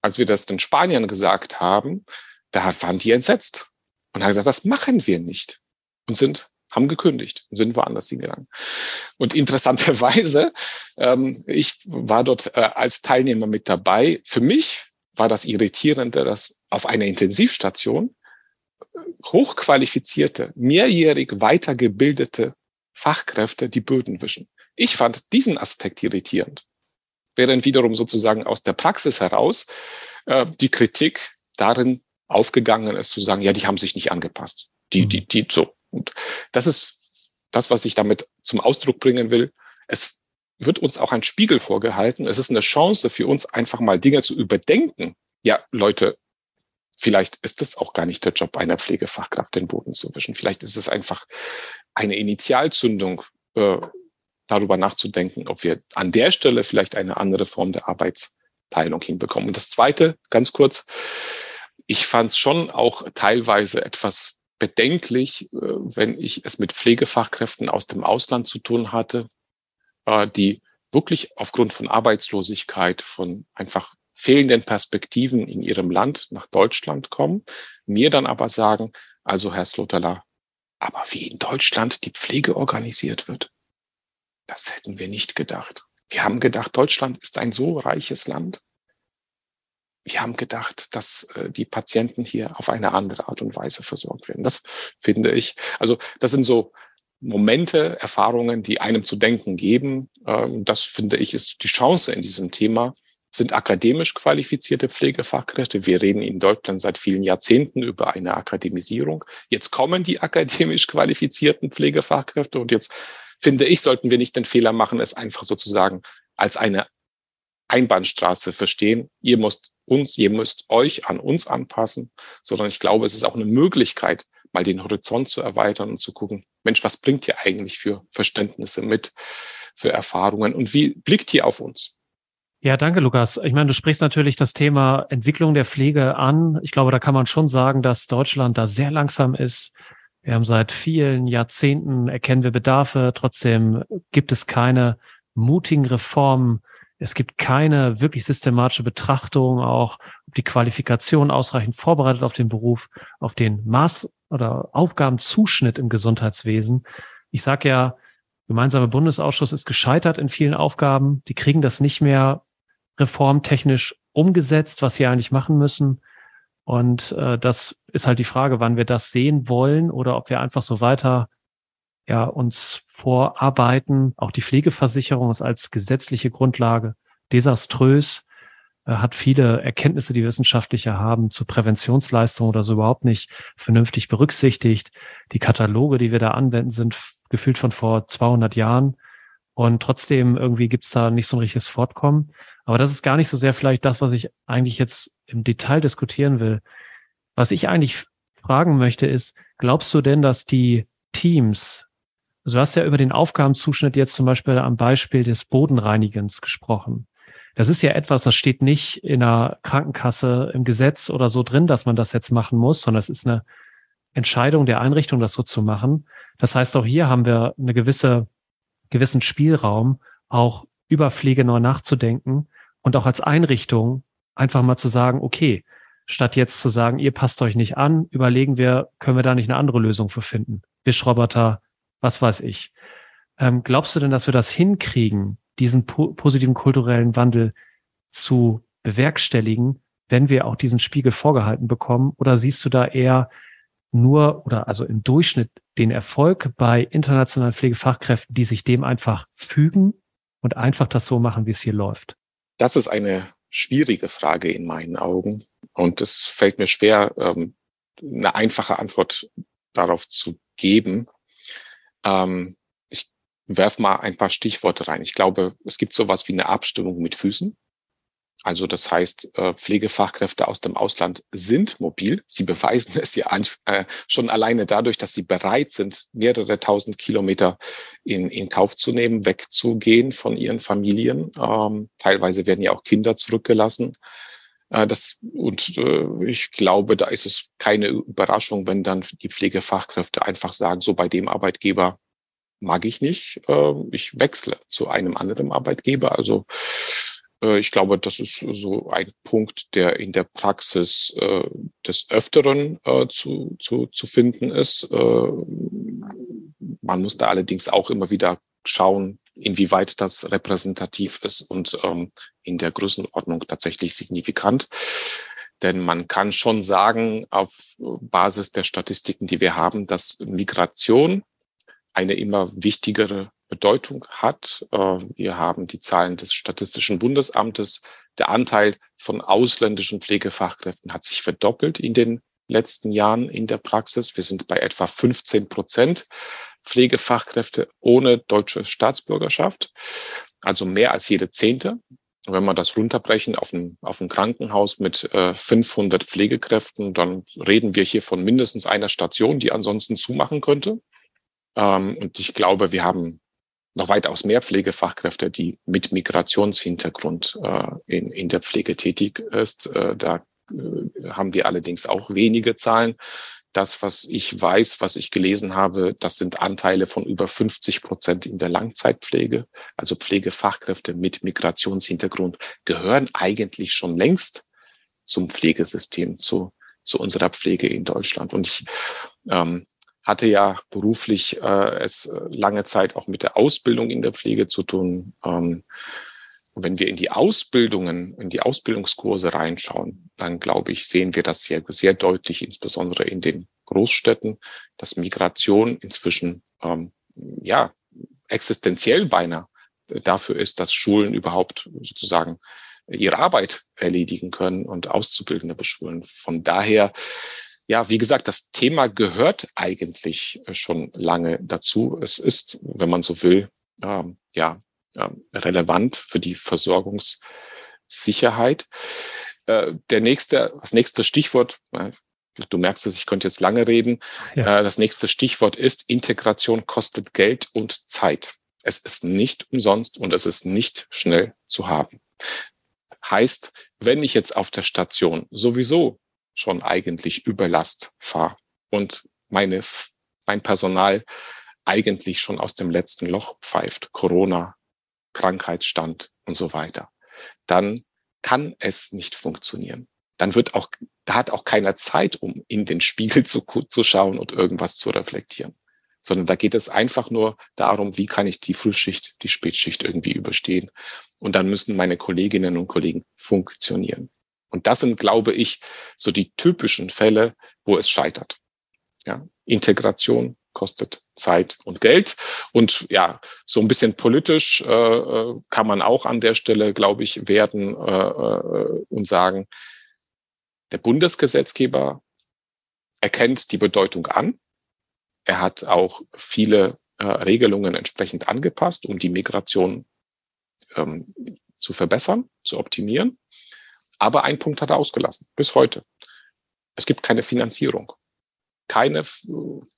Als wir das den Spaniern gesagt haben, da waren die entsetzt und haben gesagt, das machen wir nicht und sind haben gekündigt und sind woanders hingegangen. Und interessanterweise, ähm, ich war dort äh, als Teilnehmer mit dabei. Für mich war das Irritierende, dass auf einer Intensivstation hochqualifizierte, mehrjährig weitergebildete Fachkräfte die Böden wischen. Ich fand diesen Aspekt irritierend. Während wiederum sozusagen aus der Praxis heraus äh, die Kritik darin aufgegangen ist, zu sagen, ja, die haben sich nicht angepasst. Die, die, die, so, und das ist das, was ich damit zum Ausdruck bringen will. Es wird uns auch ein Spiegel vorgehalten. Es ist eine Chance für uns, einfach mal Dinge zu überdenken. Ja, Leute, vielleicht ist das auch gar nicht der Job einer Pflegefachkraft, den Boden zu wischen. Vielleicht ist es einfach eine Initialzündung, äh, darüber nachzudenken, ob wir an der Stelle vielleicht eine andere Form der Arbeitsteilung hinbekommen. Und das Zweite, ganz kurz, ich fand es schon auch teilweise etwas bedenklich, äh, wenn ich es mit Pflegefachkräften aus dem Ausland zu tun hatte, äh, die wirklich aufgrund von Arbeitslosigkeit, von einfach fehlenden Perspektiven in ihrem Land nach Deutschland kommen, mir dann aber sagen, also Herr Slotala, aber wie in Deutschland die Pflege organisiert wird, das hätten wir nicht gedacht. Wir haben gedacht, Deutschland ist ein so reiches Land. Wir haben gedacht, dass äh, die Patienten hier auf eine andere Art und Weise versorgt werden. Das finde ich, also das sind so Momente, Erfahrungen, die einem zu denken geben. Ähm, das finde ich ist die Chance in diesem Thema, sind akademisch qualifizierte Pflegefachkräfte. Wir reden in Deutschland seit vielen Jahrzehnten über eine Akademisierung. Jetzt kommen die akademisch qualifizierten Pflegefachkräfte und jetzt finde ich, sollten wir nicht den Fehler machen, es einfach sozusagen als eine Einbahnstraße verstehen. Ihr müsst uns, ihr müsst euch an uns anpassen, sondern ich glaube, es ist auch eine Möglichkeit, mal den Horizont zu erweitern und zu gucken, Mensch, was bringt ihr eigentlich für Verständnisse mit, für Erfahrungen und wie blickt ihr auf uns? Ja, danke, Lukas. Ich meine, du sprichst natürlich das Thema Entwicklung der Pflege an. Ich glaube, da kann man schon sagen, dass Deutschland da sehr langsam ist. Wir haben seit vielen Jahrzehnten erkennen wir Bedarfe. Trotzdem gibt es keine mutigen Reformen. Es gibt keine wirklich systematische Betrachtung, auch ob die Qualifikation ausreichend vorbereitet auf den Beruf, auf den Maß- oder Aufgabenzuschnitt im Gesundheitswesen. Ich sage ja, gemeinsame Bundesausschuss ist gescheitert in vielen Aufgaben. Die kriegen das nicht mehr reformtechnisch umgesetzt, was sie eigentlich machen müssen. Und äh, das ist halt die Frage, wann wir das sehen wollen oder ob wir einfach so weiter ja uns vorarbeiten. Auch die Pflegeversicherung ist als gesetzliche Grundlage desaströs, äh, hat viele Erkenntnisse, die Wissenschaftliche haben, zu Präventionsleistungen oder so überhaupt nicht vernünftig berücksichtigt. Die Kataloge, die wir da anwenden, sind gefühlt von vor 200 Jahren. Und trotzdem irgendwie gibt's da nicht so ein richtiges Fortkommen. Aber das ist gar nicht so sehr vielleicht das, was ich eigentlich jetzt im Detail diskutieren will. Was ich eigentlich fragen möchte, ist, glaubst du denn, dass die Teams, also du hast ja über den Aufgabenzuschnitt jetzt zum Beispiel am Beispiel des Bodenreinigens gesprochen. Das ist ja etwas, das steht nicht in einer Krankenkasse im Gesetz oder so drin, dass man das jetzt machen muss, sondern es ist eine Entscheidung der Einrichtung, das so zu machen. Das heißt, auch hier haben wir eine gewisse, gewissen Spielraum, auch über Pflege neu nachzudenken und auch als Einrichtung einfach mal zu sagen, okay, statt jetzt zu sagen, ihr passt euch nicht an, überlegen wir, können wir da nicht eine andere Lösung für finden? Wischroboter, was weiß ich. Ähm, glaubst du denn, dass wir das hinkriegen, diesen po positiven kulturellen Wandel zu bewerkstelligen, wenn wir auch diesen Spiegel vorgehalten bekommen? Oder siehst du da eher nur oder also im Durchschnitt den Erfolg bei internationalen Pflegefachkräften, die sich dem einfach fügen und einfach das so machen, wie es hier läuft? Das ist eine schwierige Frage in meinen Augen. Und es fällt mir schwer, ähm, eine einfache Antwort darauf zu geben. Ähm, ich werf mal ein paar Stichworte rein. Ich glaube, es gibt sowas wie eine Abstimmung mit Füßen. Also das heißt, äh, Pflegefachkräfte aus dem Ausland sind mobil. Sie beweisen es ja äh, schon alleine dadurch, dass sie bereit sind, mehrere tausend Kilometer in, in Kauf zu nehmen, wegzugehen von ihren Familien. Ähm, teilweise werden ja auch Kinder zurückgelassen. Äh, das, und ich glaube, da ist es keine Überraschung, wenn dann die Pflegefachkräfte einfach sagen, so bei dem Arbeitgeber mag ich nicht, ich wechsle zu einem anderen Arbeitgeber. Also ich glaube, das ist so ein Punkt, der in der Praxis äh, des Öfteren äh, zu, zu, zu finden ist. Äh, man muss da allerdings auch immer wieder schauen, inwieweit das repräsentativ ist und ähm, in der Größenordnung tatsächlich signifikant. Denn man kann schon sagen, auf Basis der Statistiken, die wir haben, dass Migration eine immer wichtigere Bedeutung hat. Äh, wir haben die Zahlen des Statistischen Bundesamtes. Der Anteil von ausländischen Pflegefachkräften hat sich verdoppelt in den letzten Jahren in der Praxis. Wir sind bei etwa 15 Prozent Pflegefachkräfte ohne deutsche Staatsbürgerschaft, also mehr als jede zehnte. wenn wir das runterbrechen auf ein, auf ein Krankenhaus mit äh, 500 Pflegekräften, dann reden wir hier von mindestens einer Station, die ansonsten zumachen könnte. Ähm, und ich glaube, wir haben noch weitaus mehr Pflegefachkräfte, die mit Migrationshintergrund äh, in, in der Pflege tätig ist. Äh, da äh, haben wir allerdings auch wenige Zahlen. Das, was ich weiß, was ich gelesen habe, das sind Anteile von über 50 Prozent in der Langzeitpflege. Also Pflegefachkräfte mit Migrationshintergrund gehören eigentlich schon längst zum Pflegesystem, zu, zu unserer Pflege in Deutschland. Und ich ähm, hatte ja beruflich äh, es lange Zeit auch mit der Ausbildung in der Pflege zu tun. Ähm, wenn wir in die Ausbildungen, in die Ausbildungskurse reinschauen, dann glaube ich, sehen wir das sehr, sehr deutlich, insbesondere in den Großstädten, dass Migration inzwischen ähm, ja existenziell beinahe dafür ist, dass Schulen überhaupt sozusagen ihre Arbeit erledigen können und Auszubildende beschulen. Von daher, ja, wie gesagt, das Thema gehört eigentlich schon lange dazu. Es ist, wenn man so will, ähm, ja, relevant für die Versorgungssicherheit. Äh, der nächste, das nächste Stichwort, du merkst es, ich könnte jetzt lange reden. Ja. Äh, das nächste Stichwort ist Integration kostet Geld und Zeit. Es ist nicht umsonst und es ist nicht schnell zu haben. Heißt, wenn ich jetzt auf der Station sowieso schon eigentlich Überlast fahre und meine, mein Personal eigentlich schon aus dem letzten Loch pfeift, Corona, Krankheitsstand und so weiter, dann kann es nicht funktionieren. Dann wird auch, da hat auch keiner Zeit, um in den Spiegel zu, zu schauen und irgendwas zu reflektieren. Sondern da geht es einfach nur darum, wie kann ich die Frühschicht, die Spätschicht irgendwie überstehen. Und dann müssen meine Kolleginnen und Kollegen funktionieren. Und das sind, glaube ich, so die typischen Fälle, wo es scheitert. Ja, Integration, kostet Zeit und Geld. Und ja, so ein bisschen politisch äh, äh, kann man auch an der Stelle, glaube ich, werden äh, äh, und sagen, der Bundesgesetzgeber erkennt die Bedeutung an. Er hat auch viele äh, Regelungen entsprechend angepasst, um die Migration ähm, zu verbessern, zu optimieren. Aber ein Punkt hat er ausgelassen, bis heute. Es gibt keine Finanzierung keine,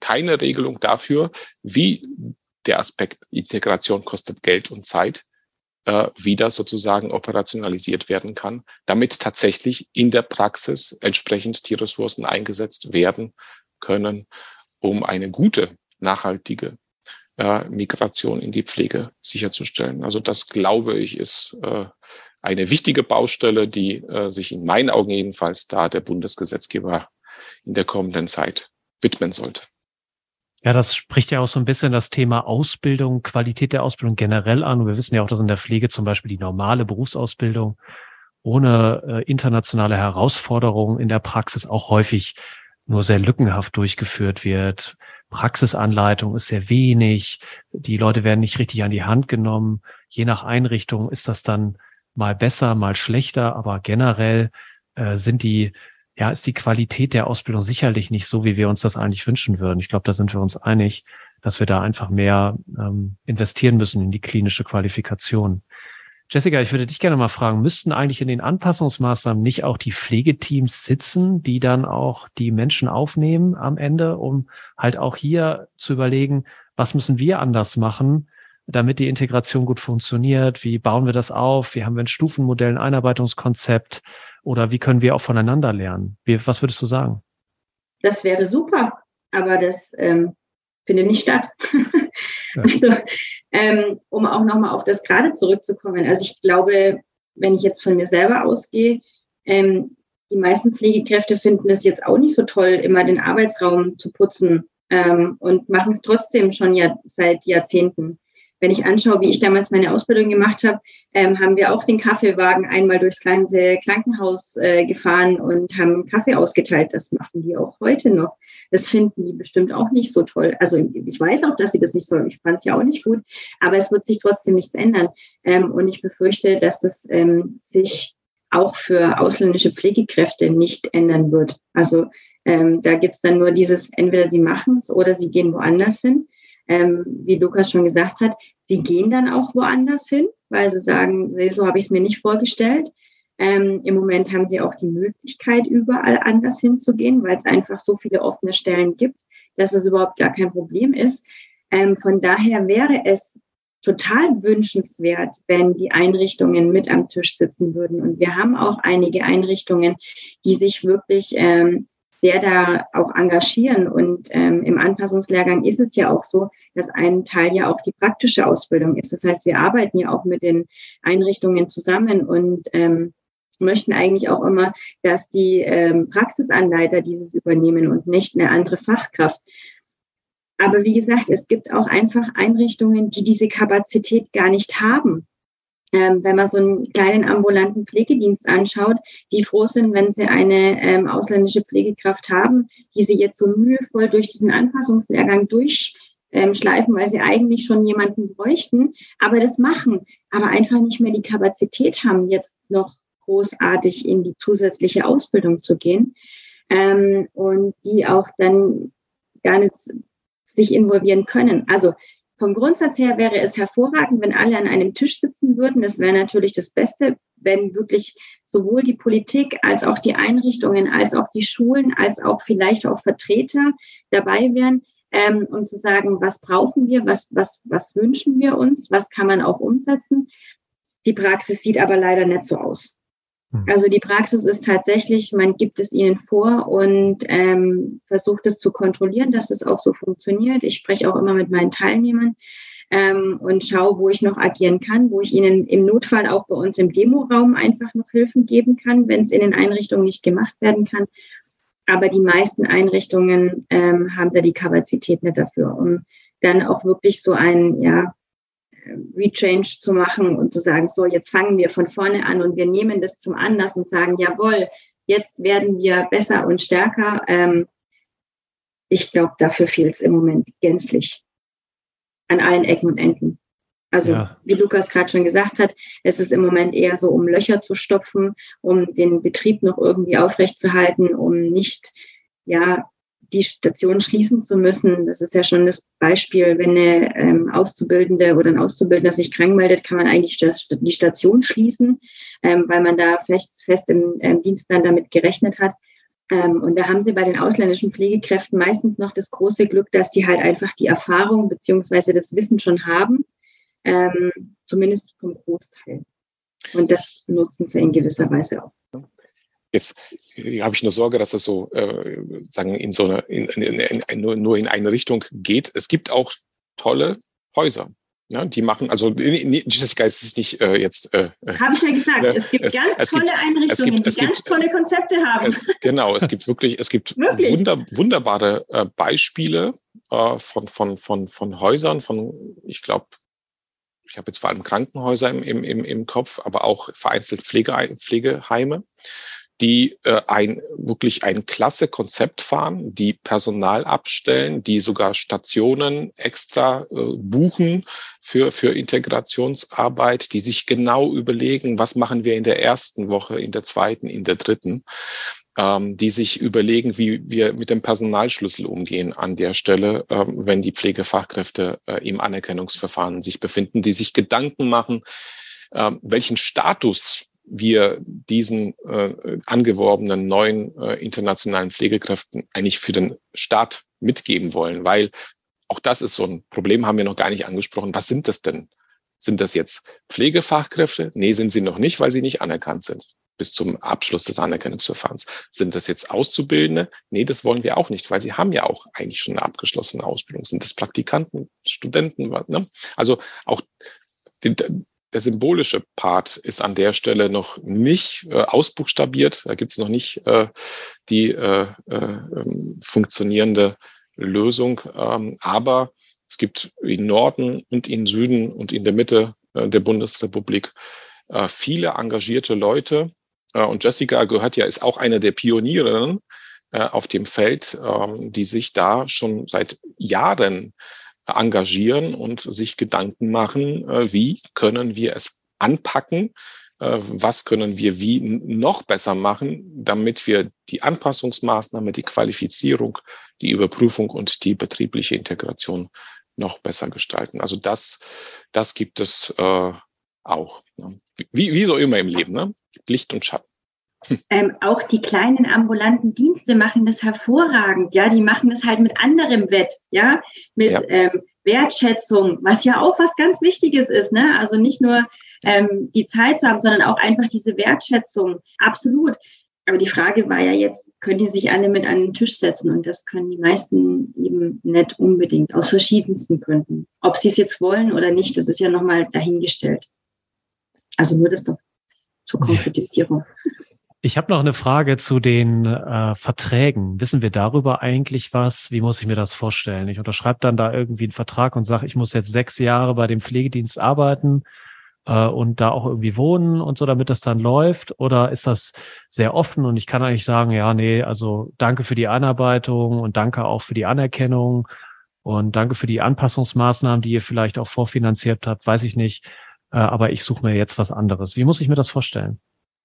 keine Regelung dafür, wie der Aspekt Integration kostet Geld und Zeit äh, wieder sozusagen operationalisiert werden kann, damit tatsächlich in der Praxis entsprechend die Ressourcen eingesetzt werden können, um eine gute, nachhaltige äh, Migration in die Pflege sicherzustellen. Also das, glaube ich, ist äh, eine wichtige Baustelle, die äh, sich in meinen Augen jedenfalls da der Bundesgesetzgeber in der kommenden Zeit widmen sollte. Ja, das spricht ja auch so ein bisschen das Thema Ausbildung, Qualität der Ausbildung generell an. Und wir wissen ja auch, dass in der Pflege zum Beispiel die normale Berufsausbildung ohne äh, internationale Herausforderungen in der Praxis auch häufig nur sehr lückenhaft durchgeführt wird. Praxisanleitung ist sehr wenig. Die Leute werden nicht richtig an die Hand genommen. Je nach Einrichtung ist das dann mal besser, mal schlechter. Aber generell äh, sind die ja, ist die Qualität der Ausbildung sicherlich nicht so, wie wir uns das eigentlich wünschen würden. Ich glaube, da sind wir uns einig, dass wir da einfach mehr ähm, investieren müssen in die klinische Qualifikation. Jessica, ich würde dich gerne mal fragen, müssten eigentlich in den Anpassungsmaßnahmen nicht auch die Pflegeteams sitzen, die dann auch die Menschen aufnehmen am Ende, um halt auch hier zu überlegen, was müssen wir anders machen, damit die Integration gut funktioniert? Wie bauen wir das auf? Wie haben wir ein Stufenmodell, ein Einarbeitungskonzept? Oder wie können wir auch voneinander lernen? Wie, was würdest du sagen? Das wäre super, aber das ähm, findet nicht statt. Also, ähm, um auch nochmal auf das gerade zurückzukommen. Also ich glaube, wenn ich jetzt von mir selber ausgehe, ähm, die meisten Pflegekräfte finden es jetzt auch nicht so toll, immer den Arbeitsraum zu putzen ähm, und machen es trotzdem schon ja seit Jahrzehnten. Wenn ich anschaue, wie ich damals meine Ausbildung gemacht habe, ähm, haben wir auch den Kaffeewagen einmal durchs ganze Krankenhaus äh, gefahren und haben Kaffee ausgeteilt. Das machen die auch heute noch. Das finden die bestimmt auch nicht so toll. Also ich weiß auch, dass sie das nicht sollen. Ich fand es ja auch nicht gut, aber es wird sich trotzdem nichts ändern. Ähm, und ich befürchte, dass das ähm, sich auch für ausländische Pflegekräfte nicht ändern wird. Also ähm, da gibt's dann nur dieses, entweder sie machen es oder sie gehen woanders hin ähm, wie Lukas schon gesagt hat, sie gehen dann auch woanders hin, weil sie sagen, so habe ich es mir nicht vorgestellt. Ähm, Im Moment haben sie auch die Möglichkeit, überall anders hinzugehen, weil es einfach so viele offene Stellen gibt, dass es überhaupt gar kein Problem ist. Ähm, von daher wäre es total wünschenswert, wenn die Einrichtungen mit am Tisch sitzen würden. Und wir haben auch einige Einrichtungen, die sich wirklich ähm, sehr da auch engagieren. Und ähm, im Anpassungslehrgang ist es ja auch so, dass ein Teil ja auch die praktische Ausbildung ist. Das heißt, wir arbeiten ja auch mit den Einrichtungen zusammen und ähm, möchten eigentlich auch immer, dass die ähm, Praxisanleiter dieses übernehmen und nicht eine andere Fachkraft. aber wie gesagt, es gibt auch einfach Einrichtungen, die diese Kapazität gar nicht haben. Ähm, wenn man so einen kleinen ambulanten Pflegedienst anschaut, die froh sind, wenn sie eine ähm, ausländische Pflegekraft haben, die sie jetzt so mühevoll durch diesen Anpassungslehrgang durchschleifen, weil sie eigentlich schon jemanden bräuchten, aber das machen, aber einfach nicht mehr die Kapazität haben, jetzt noch großartig in die zusätzliche Ausbildung zu gehen ähm, und die auch dann gar nicht sich involvieren können. Also vom Grundsatz her wäre es hervorragend, wenn alle an einem Tisch sitzen würden. Das wäre natürlich das Beste, wenn wirklich sowohl die Politik als auch die Einrichtungen, als auch die Schulen, als auch vielleicht auch Vertreter dabei wären, ähm, um zu sagen, was brauchen wir, was, was, was wünschen wir uns, was kann man auch umsetzen. Die Praxis sieht aber leider nicht so aus. Hm. Also die Praxis ist tatsächlich, man gibt es ihnen vor und ähm, versucht es zu kontrollieren, dass es auch so funktioniert. Ich spreche auch immer mit meinen Teilnehmern ähm, und schaue, wo ich noch agieren kann, wo ich ihnen im Notfall auch bei uns im Demoraum einfach noch Hilfen geben kann, wenn es in den Einrichtungen nicht gemacht werden kann. Aber die meisten Einrichtungen ähm, haben da die Kapazität nicht dafür, um dann auch wirklich so ein, ja, Rechange zu machen und zu sagen, so, jetzt fangen wir von vorne an und wir nehmen das zum Anlass und sagen, jawohl, jetzt werden wir besser und stärker. Ähm, ich glaube, dafür fehlt es im Moment gänzlich an allen Ecken und Enden. Also ja. wie Lukas gerade schon gesagt hat, es ist im Moment eher so, um Löcher zu stopfen, um den Betrieb noch irgendwie aufrechtzuerhalten, um nicht ja die Station schließen zu müssen. Das ist ja schon das Beispiel, wenn eine ähm, Auszubildende oder ein Auszubildender sich krank meldet, kann man eigentlich die Station schließen, ähm, weil man da fest, fest im ähm, Dienstplan damit gerechnet hat. Ähm, und da haben sie bei den ausländischen Pflegekräften meistens noch das große Glück, dass die halt einfach die Erfahrung beziehungsweise das Wissen schon haben, ähm, zumindest vom Großteil. Und das nutzen sie in gewisser Weise auch. Jetzt habe ich nur Sorge, dass es so, äh, sagen, in so eine, in, in, in, nur, nur in eine Richtung geht. Es gibt auch tolle Häuser. Ja, die machen, also Jessica, es ist nicht äh, jetzt. Äh, äh habe ich ja gesagt, ne, es gibt es, ganz es tolle gibt, Einrichtungen, gibt, die ganz gibt, tolle Konzepte haben. Es, genau, es gibt wirklich, es gibt wunder, wunderbare äh, Beispiele äh, von, von, von, von Häusern, von, ich glaube, ich habe jetzt vor allem Krankenhäuser im, im, im, im Kopf, aber auch vereinzelt Pflege, Pflegeheime, die äh, ein wirklich ein klasse Konzept fahren, die Personal abstellen, die sogar Stationen extra äh, buchen für, für Integrationsarbeit, die sich genau überlegen, was machen wir in der ersten Woche, in der zweiten, in der dritten, ähm, die sich überlegen, wie wir mit dem Personalschlüssel umgehen an der Stelle, ähm, wenn die Pflegefachkräfte äh, im Anerkennungsverfahren sich befinden, die sich Gedanken machen, äh, welchen Status wir diesen äh, angeworbenen neuen äh, internationalen Pflegekräften eigentlich für den Staat mitgeben wollen, weil auch das ist so ein Problem, haben wir noch gar nicht angesprochen. Was sind das denn? Sind das jetzt Pflegefachkräfte? Nee, sind sie noch nicht, weil sie nicht anerkannt sind bis zum Abschluss des Anerkennungsverfahrens. Sind das jetzt Auszubildende? Nee, das wollen wir auch nicht, weil sie haben ja auch eigentlich schon eine abgeschlossene Ausbildung. Sind das Praktikanten, Studenten? Ne? Also auch der symbolische Part ist an der Stelle noch nicht äh, ausbuchstabiert. Da gibt es noch nicht äh, die äh, äh, ähm, funktionierende Lösung. Ähm, aber es gibt in Norden und in Süden und in der Mitte äh, der Bundesrepublik äh, viele engagierte Leute. Äh, und Jessica gehört ja, ist auch eine der Pionierinnen äh, auf dem Feld, äh, die sich da schon seit Jahren engagieren und sich Gedanken machen, äh, wie können wir es anpacken, äh, was können wir wie noch besser machen, damit wir die Anpassungsmaßnahme, die Qualifizierung, die Überprüfung und die betriebliche Integration noch besser gestalten. Also das, das gibt es äh, auch. Ne? Wie, wie so immer im Leben, ne? Licht und Schatten. Ähm, auch die kleinen ambulanten Dienste machen das hervorragend, ja, die machen das halt mit anderem Wett, ja, mit ja. Ähm, Wertschätzung, was ja auch was ganz Wichtiges ist, ne? Also nicht nur ähm, die Zeit zu haben, sondern auch einfach diese Wertschätzung, absolut. Aber die Frage war ja jetzt, können die sich alle mit an den Tisch setzen? Und das können die meisten eben nicht unbedingt, aus verschiedensten Gründen. Ob sie es jetzt wollen oder nicht, das ist ja nochmal dahingestellt. Also nur das doch zur Konkretisierung. Ich habe noch eine Frage zu den äh, Verträgen. Wissen wir darüber eigentlich was? Wie muss ich mir das vorstellen? Ich unterschreibe dann da irgendwie einen Vertrag und sage, ich muss jetzt sechs Jahre bei dem Pflegedienst arbeiten äh, und da auch irgendwie wohnen und so, damit das dann läuft? Oder ist das sehr offen und ich kann eigentlich sagen, ja, nee, also danke für die Einarbeitung und danke auch für die Anerkennung und danke für die Anpassungsmaßnahmen, die ihr vielleicht auch vorfinanziert habt, weiß ich nicht. Äh, aber ich suche mir jetzt was anderes. Wie muss ich mir das vorstellen?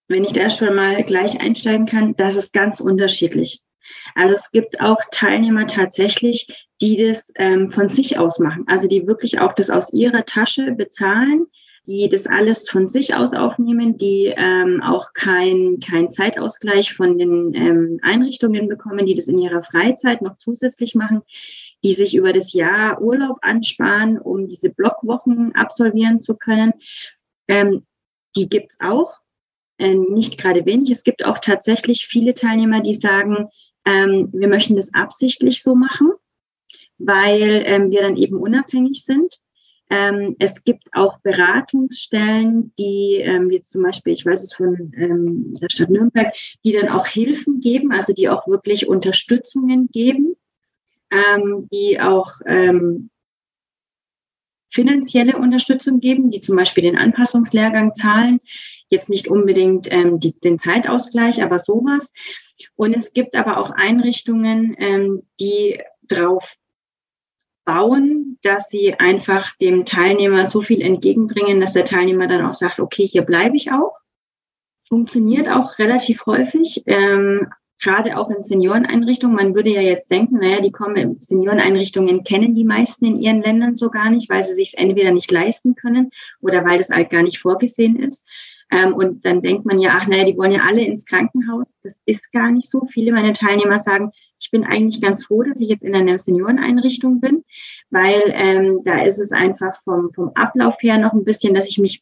Wenn ich da schon mal gleich einsteigen kann, das ist ganz unterschiedlich. Also es gibt auch Teilnehmer tatsächlich, die das ähm, von sich aus machen, also die wirklich auch das aus ihrer Tasche bezahlen, die das alles von sich aus aufnehmen, die ähm, auch kein, kein Zeitausgleich von den ähm, Einrichtungen bekommen, die das in ihrer Freizeit noch zusätzlich machen, die sich über das Jahr Urlaub ansparen, um diese Blockwochen absolvieren zu können. Ähm, die gibt's auch äh, nicht gerade wenig. Es gibt auch tatsächlich viele Teilnehmer, die sagen, ähm, wir möchten das absichtlich so machen, weil ähm, wir dann eben unabhängig sind. Ähm, es gibt auch Beratungsstellen, die, ähm, wie zum Beispiel, ich weiß es von ähm, der Stadt Nürnberg, die dann auch Hilfen geben, also die auch wirklich Unterstützungen geben, ähm, die auch ähm, finanzielle Unterstützung geben, die zum Beispiel den Anpassungslehrgang zahlen jetzt nicht unbedingt ähm, die, den Zeitausgleich, aber sowas. Und es gibt aber auch Einrichtungen, ähm, die drauf bauen, dass sie einfach dem Teilnehmer so viel entgegenbringen, dass der Teilnehmer dann auch sagt, okay, hier bleibe ich auch. Funktioniert auch relativ häufig, ähm, gerade auch in Senioreneinrichtungen. Man würde ja jetzt denken, naja, die kommen Senioreneinrichtungen kennen die meisten in ihren Ländern so gar nicht, weil sie sich entweder nicht leisten können oder weil das halt gar nicht vorgesehen ist. Ähm, und dann denkt man ja, ach naja, die wollen ja alle ins Krankenhaus. Das ist gar nicht so. Viele meiner Teilnehmer sagen, ich bin eigentlich ganz froh, dass ich jetzt in einer Senioreneinrichtung bin, weil ähm, da ist es einfach vom, vom Ablauf her noch ein bisschen, dass ich mich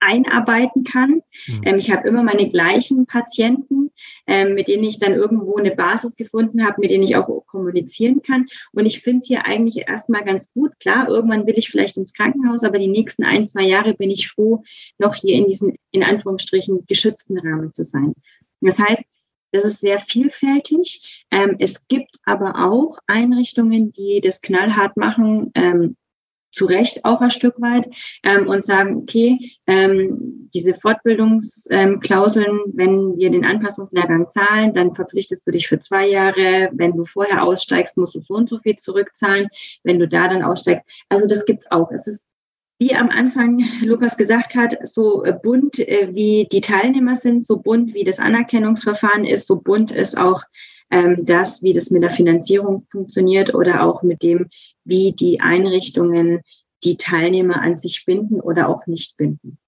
einarbeiten kann. Mhm. Ähm, ich habe immer meine gleichen Patienten, ähm, mit denen ich dann irgendwo eine Basis gefunden habe, mit denen ich auch kommunizieren kann. Und ich finde es hier eigentlich erstmal ganz gut. Klar, irgendwann will ich vielleicht ins Krankenhaus, aber die nächsten ein, zwei Jahre bin ich froh, noch hier in diesem, in Anführungsstrichen, geschützten Rahmen zu sein. Das heißt, das ist sehr vielfältig. Ähm, es gibt aber auch Einrichtungen, die das knallhart machen. Ähm, zu Recht auch ein Stück weit ähm, und sagen, okay, ähm, diese Fortbildungsklauseln, ähm, wenn wir den Anpassungslehrgang zahlen, dann verpflichtest du dich für zwei Jahre. Wenn du vorher aussteigst, musst du so und so viel zurückzahlen. Wenn du da dann aussteigst, also das gibt's auch. Es ist wie am Anfang Lukas gesagt hat, so bunt äh, wie die Teilnehmer sind, so bunt wie das Anerkennungsverfahren ist, so bunt ist auch ähm, das, wie das mit der Finanzierung funktioniert oder auch mit dem, wie die Einrichtungen die Teilnehmer an sich binden oder auch nicht binden.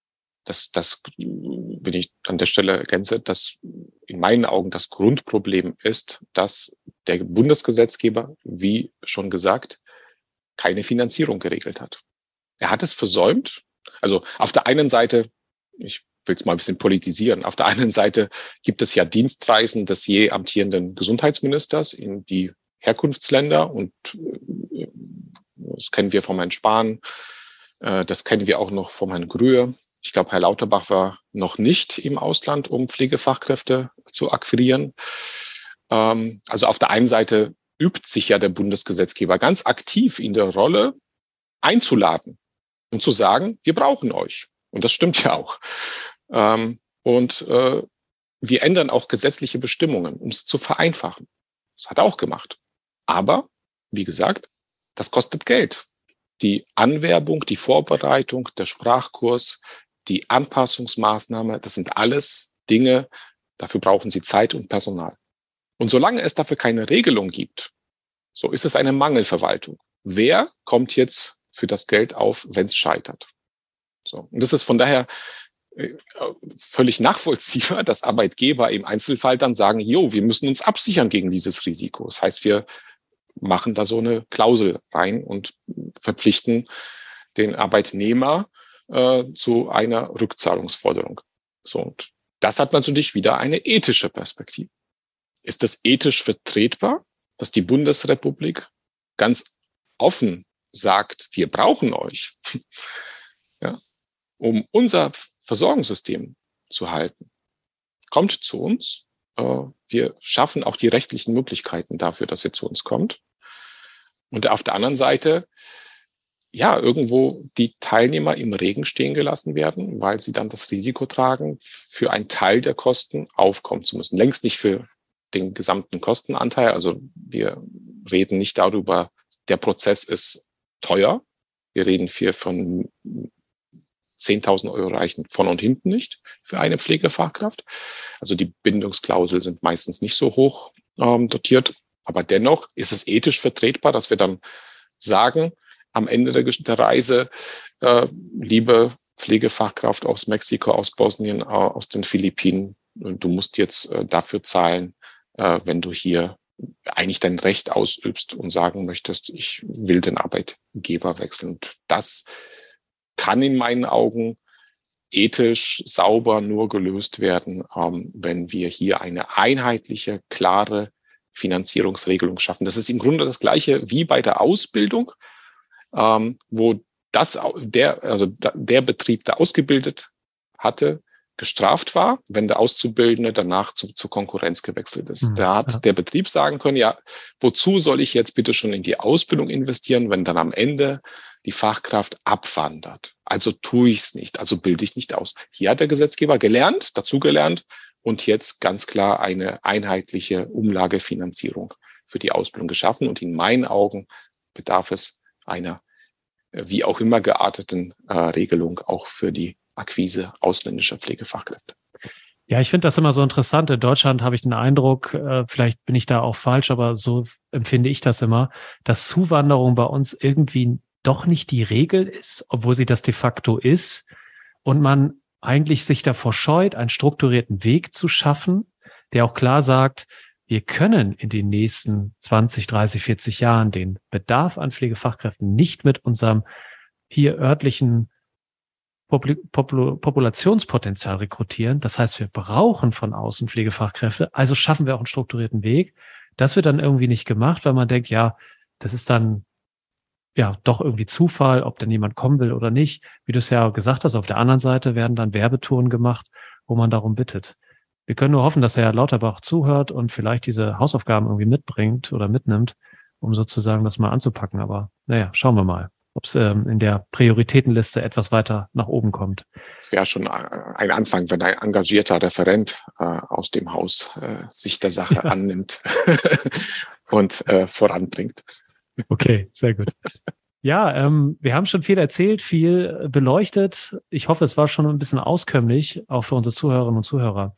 Das, das, wenn ich an der Stelle ergänze, dass in meinen Augen das Grundproblem ist, dass der Bundesgesetzgeber, wie schon gesagt, keine Finanzierung geregelt hat. Er hat es versäumt. Also auf der einen Seite, ich will es mal ein bisschen politisieren. Auf der einen Seite gibt es ja Dienstreisen des je amtierenden Gesundheitsministers in die Herkunftsländer und äh, das kennen wir von Herrn Spahn, äh, das kennen wir auch noch von Herrn Grühe. Ich glaube, Herr Lauterbach war noch nicht im Ausland, um Pflegefachkräfte zu akquirieren. Ähm, also auf der einen Seite übt sich ja der Bundesgesetzgeber ganz aktiv in der Rolle, einzuladen und zu sagen, wir brauchen euch. Und das stimmt ja auch. Ähm, und äh, wir ändern auch gesetzliche Bestimmungen, um es zu vereinfachen. Das hat er auch gemacht. Aber, wie gesagt, das kostet Geld. Die Anwerbung, die Vorbereitung, der Sprachkurs, die Anpassungsmaßnahme, das sind alles Dinge, dafür brauchen Sie Zeit und Personal. Und solange es dafür keine Regelung gibt, so ist es eine Mangelverwaltung. Wer kommt jetzt für das Geld auf, wenn es scheitert? So. Und das ist von daher äh, völlig nachvollziehbar, dass Arbeitgeber im Einzelfall dann sagen, jo, wir müssen uns absichern gegen dieses Risiko. Das heißt, wir machen da so eine Klausel rein und verpflichten den Arbeitnehmer äh, zu einer Rückzahlungsforderung. So, und das hat natürlich wieder eine ethische Perspektive. Ist es ethisch vertretbar, dass die Bundesrepublik ganz offen sagt, wir brauchen euch? Um unser Versorgungssystem zu halten. kommt zu uns. Äh, wir schaffen auch die rechtlichen Möglichkeiten dafür, dass ihr zu uns kommt. Und auf der anderen Seite, ja, irgendwo die Teilnehmer im Regen stehen gelassen werden, weil sie dann das Risiko tragen, für einen Teil der Kosten aufkommen zu müssen. Längst nicht für den gesamten Kostenanteil. Also wir reden nicht darüber, der Prozess ist teuer. Wir reden hier von 10.000 Euro reichen von und hinten nicht für eine Pflegefachkraft. Also die Bindungsklausel sind meistens nicht so hoch ähm, dotiert. Aber dennoch ist es ethisch vertretbar, dass wir dann sagen, am Ende der, der Reise, äh, liebe Pflegefachkraft aus Mexiko, aus Bosnien, äh, aus den Philippinen, du musst jetzt äh, dafür zahlen, äh, wenn du hier eigentlich dein Recht ausübst und sagen möchtest, ich will den Arbeitgeber wechseln. Und das kann in meinen Augen ethisch sauber nur gelöst werden, ähm, wenn wir hier eine einheitliche, klare Finanzierungsregelung schaffen. Das ist im Grunde das Gleiche wie bei der Ausbildung, ähm, wo das, der, also der Betrieb, der ausgebildet hatte, gestraft war, wenn der Auszubildende danach zu, zur Konkurrenz gewechselt ist. Mhm, da hat ja. der Betrieb sagen können, ja, wozu soll ich jetzt bitte schon in die Ausbildung investieren, wenn dann am Ende die Fachkraft abwandert? Also tue ich es nicht, also bilde ich nicht aus. Hier hat der Gesetzgeber gelernt, dazugelernt und jetzt ganz klar eine einheitliche Umlagefinanzierung für die Ausbildung geschaffen. Und in meinen Augen bedarf es einer äh, wie auch immer gearteten äh, Regelung auch für die Akquise ausländischer Pflegefachkräfte. Ja, ich finde das immer so interessant. In Deutschland habe ich den Eindruck, äh, vielleicht bin ich da auch falsch, aber so empfinde ich das immer, dass Zuwanderung bei uns irgendwie doch nicht die Regel ist, obwohl sie das de facto ist. Und man eigentlich sich davor scheut, einen strukturierten Weg zu schaffen, der auch klar sagt, wir können in den nächsten 20, 30, 40 Jahren den Bedarf an Pflegefachkräften nicht mit unserem hier örtlichen Popul Populationspotenzial rekrutieren. Das heißt, wir brauchen von außen Pflegefachkräfte. Also schaffen wir auch einen strukturierten Weg. Das wird dann irgendwie nicht gemacht, weil man denkt, ja, das ist dann ja doch irgendwie Zufall, ob denn jemand kommen will oder nicht. Wie du es ja gesagt hast, auf der anderen Seite werden dann Werbetouren gemacht, wo man darum bittet. Wir können nur hoffen, dass Herr Lauterbach zuhört und vielleicht diese Hausaufgaben irgendwie mitbringt oder mitnimmt, um sozusagen das mal anzupacken. Aber naja, schauen wir mal ob es ähm, in der Prioritätenliste etwas weiter nach oben kommt. Es wäre schon ein Anfang, wenn ein engagierter Referent äh, aus dem Haus äh, sich der Sache ja. annimmt und äh, voranbringt. Okay, sehr gut. Ja, ähm, wir haben schon viel erzählt, viel beleuchtet. Ich hoffe, es war schon ein bisschen auskömmlich, auch für unsere Zuhörerinnen und Zuhörer.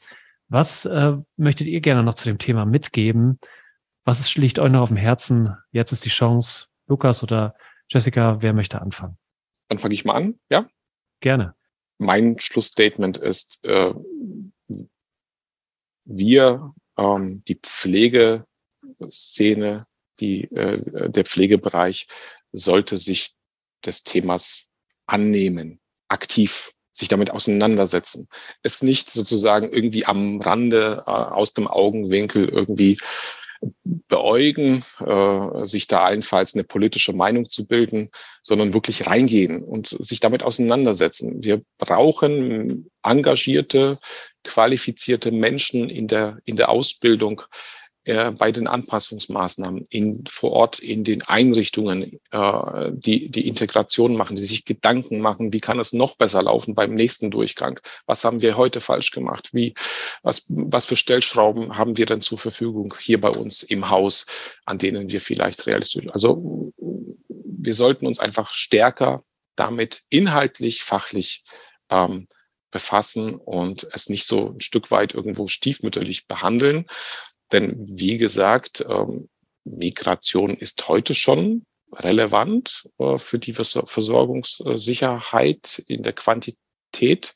Was äh, möchtet ihr gerne noch zu dem Thema mitgeben? Was ist, liegt euch noch auf dem Herzen? Jetzt ist die Chance, Lukas oder Jessica, wer möchte anfangen? Dann fange ich mal an, ja? Gerne. Mein Schlussstatement ist, äh, wir, ähm, die Pflegeszene, die, äh, der Pflegebereich sollte sich des Themas annehmen, aktiv sich damit auseinandersetzen. Es nicht sozusagen irgendwie am Rande äh, aus dem Augenwinkel irgendwie beäugen, äh, sich da allenfalls eine politische Meinung zu bilden, sondern wirklich reingehen und sich damit auseinandersetzen. Wir brauchen engagierte, qualifizierte Menschen in der, in der Ausbildung, äh, bei den Anpassungsmaßnahmen in, vor Ort in den Einrichtungen, äh, die die Integration machen, die sich Gedanken machen, wie kann es noch besser laufen beim nächsten Durchgang? Was haben wir heute falsch gemacht? Wie, was, was für Stellschrauben haben wir denn zur Verfügung hier bei uns im Haus, an denen wir vielleicht realistisch, also wir sollten uns einfach stärker damit inhaltlich, fachlich ähm, befassen und es nicht so ein Stück weit irgendwo stiefmütterlich behandeln, denn wie gesagt, ähm, Migration ist heute schon relevant äh, für die Versorgungssicherheit in der Quantität.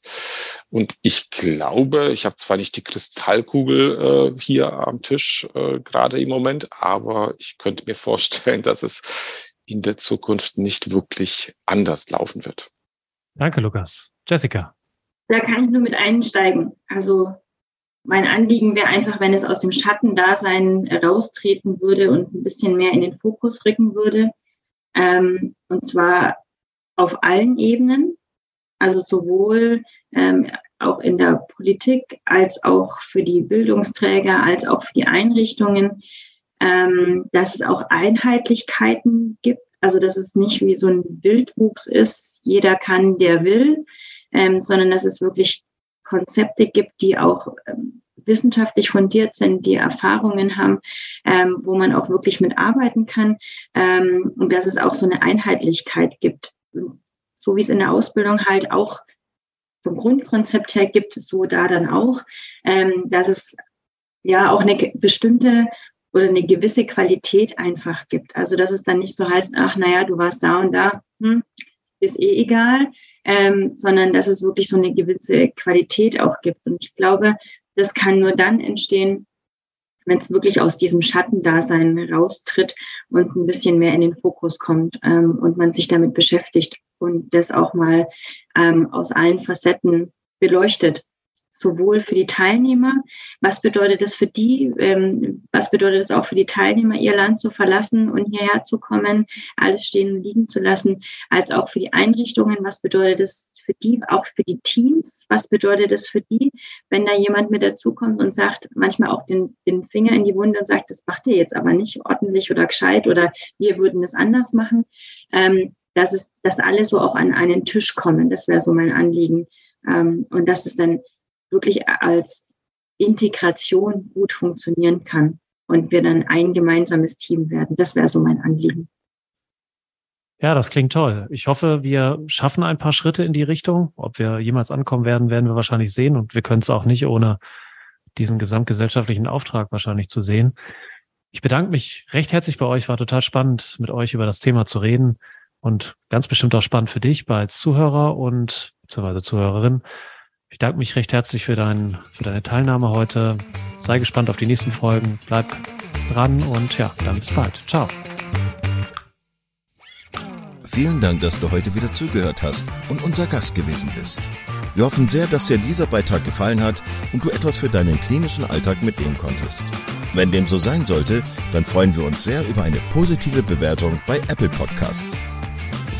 Und ich glaube, ich habe zwar nicht die Kristallkugel äh, hier am Tisch äh, gerade im Moment, aber ich könnte mir vorstellen, dass es in der Zukunft nicht wirklich anders laufen wird. Danke, Lukas. Jessica. Da kann ich nur mit einsteigen. Also mein Anliegen wäre einfach, wenn es aus dem Schattendasein raustreten würde und ein bisschen mehr in den Fokus rücken würde. Ähm, und zwar auf allen Ebenen. Also sowohl ähm, auch in der Politik, als auch für die Bildungsträger, als auch für die Einrichtungen, ähm, dass es auch Einheitlichkeiten gibt. Also dass es nicht wie so ein Wildwuchs ist, jeder kann, der will, ähm, sondern dass es wirklich Konzepte gibt, die auch ähm, wissenschaftlich fundiert sind, die Erfahrungen haben, ähm, wo man auch wirklich mitarbeiten kann ähm, und dass es auch so eine Einheitlichkeit gibt. So wie es in der Ausbildung halt auch vom Grundkonzept her gibt, so da dann auch, ähm, dass es ja auch eine bestimmte oder eine gewisse Qualität einfach gibt. Also dass es dann nicht so heißt, ach naja, du warst da und da, hm, ist eh egal, ähm, sondern dass es wirklich so eine gewisse Qualität auch gibt. Und ich glaube, das kann nur dann entstehen, wenn es wirklich aus diesem Schattendasein raustritt und ein bisschen mehr in den Fokus kommt ähm, und man sich damit beschäftigt und das auch mal ähm, aus allen Facetten beleuchtet sowohl für die Teilnehmer, was bedeutet es für die, ähm, was bedeutet es auch für die Teilnehmer, ihr Land zu verlassen und hierher zu kommen, alles stehen und liegen zu lassen, als auch für die Einrichtungen, was bedeutet es für die, auch für die Teams, was bedeutet es für die, wenn da jemand mit dazukommt und sagt, manchmal auch den, den Finger in die Wunde und sagt, das macht ihr jetzt aber nicht ordentlich oder gescheit oder wir würden es anders machen, ähm, dass es, dass alle so auch an einen Tisch kommen, das wäre so mein Anliegen. Ähm, und dass es dann wirklich als Integration gut funktionieren kann und wir dann ein gemeinsames Team werden. Das wäre so mein Anliegen. Ja, das klingt toll. Ich hoffe, wir schaffen ein paar Schritte in die Richtung. Ob wir jemals ankommen werden, werden wir wahrscheinlich sehen. Und wir können es auch nicht ohne diesen gesamtgesellschaftlichen Auftrag wahrscheinlich zu sehen. Ich bedanke mich recht herzlich bei euch. War total spannend, mit euch über das Thema zu reden und ganz bestimmt auch spannend für dich als Zuhörer und beziehungsweise Zuhörerin. Ich danke mich recht herzlich für, dein, für deine Teilnahme heute. Sei gespannt auf die nächsten Folgen. Bleib dran und ja, dann bis bald. Ciao. Vielen Dank, dass du heute wieder zugehört hast und unser Gast gewesen bist. Wir hoffen sehr, dass dir dieser Beitrag gefallen hat und du etwas für deinen klinischen Alltag mitnehmen konntest. Wenn dem so sein sollte, dann freuen wir uns sehr über eine positive Bewertung bei Apple Podcasts.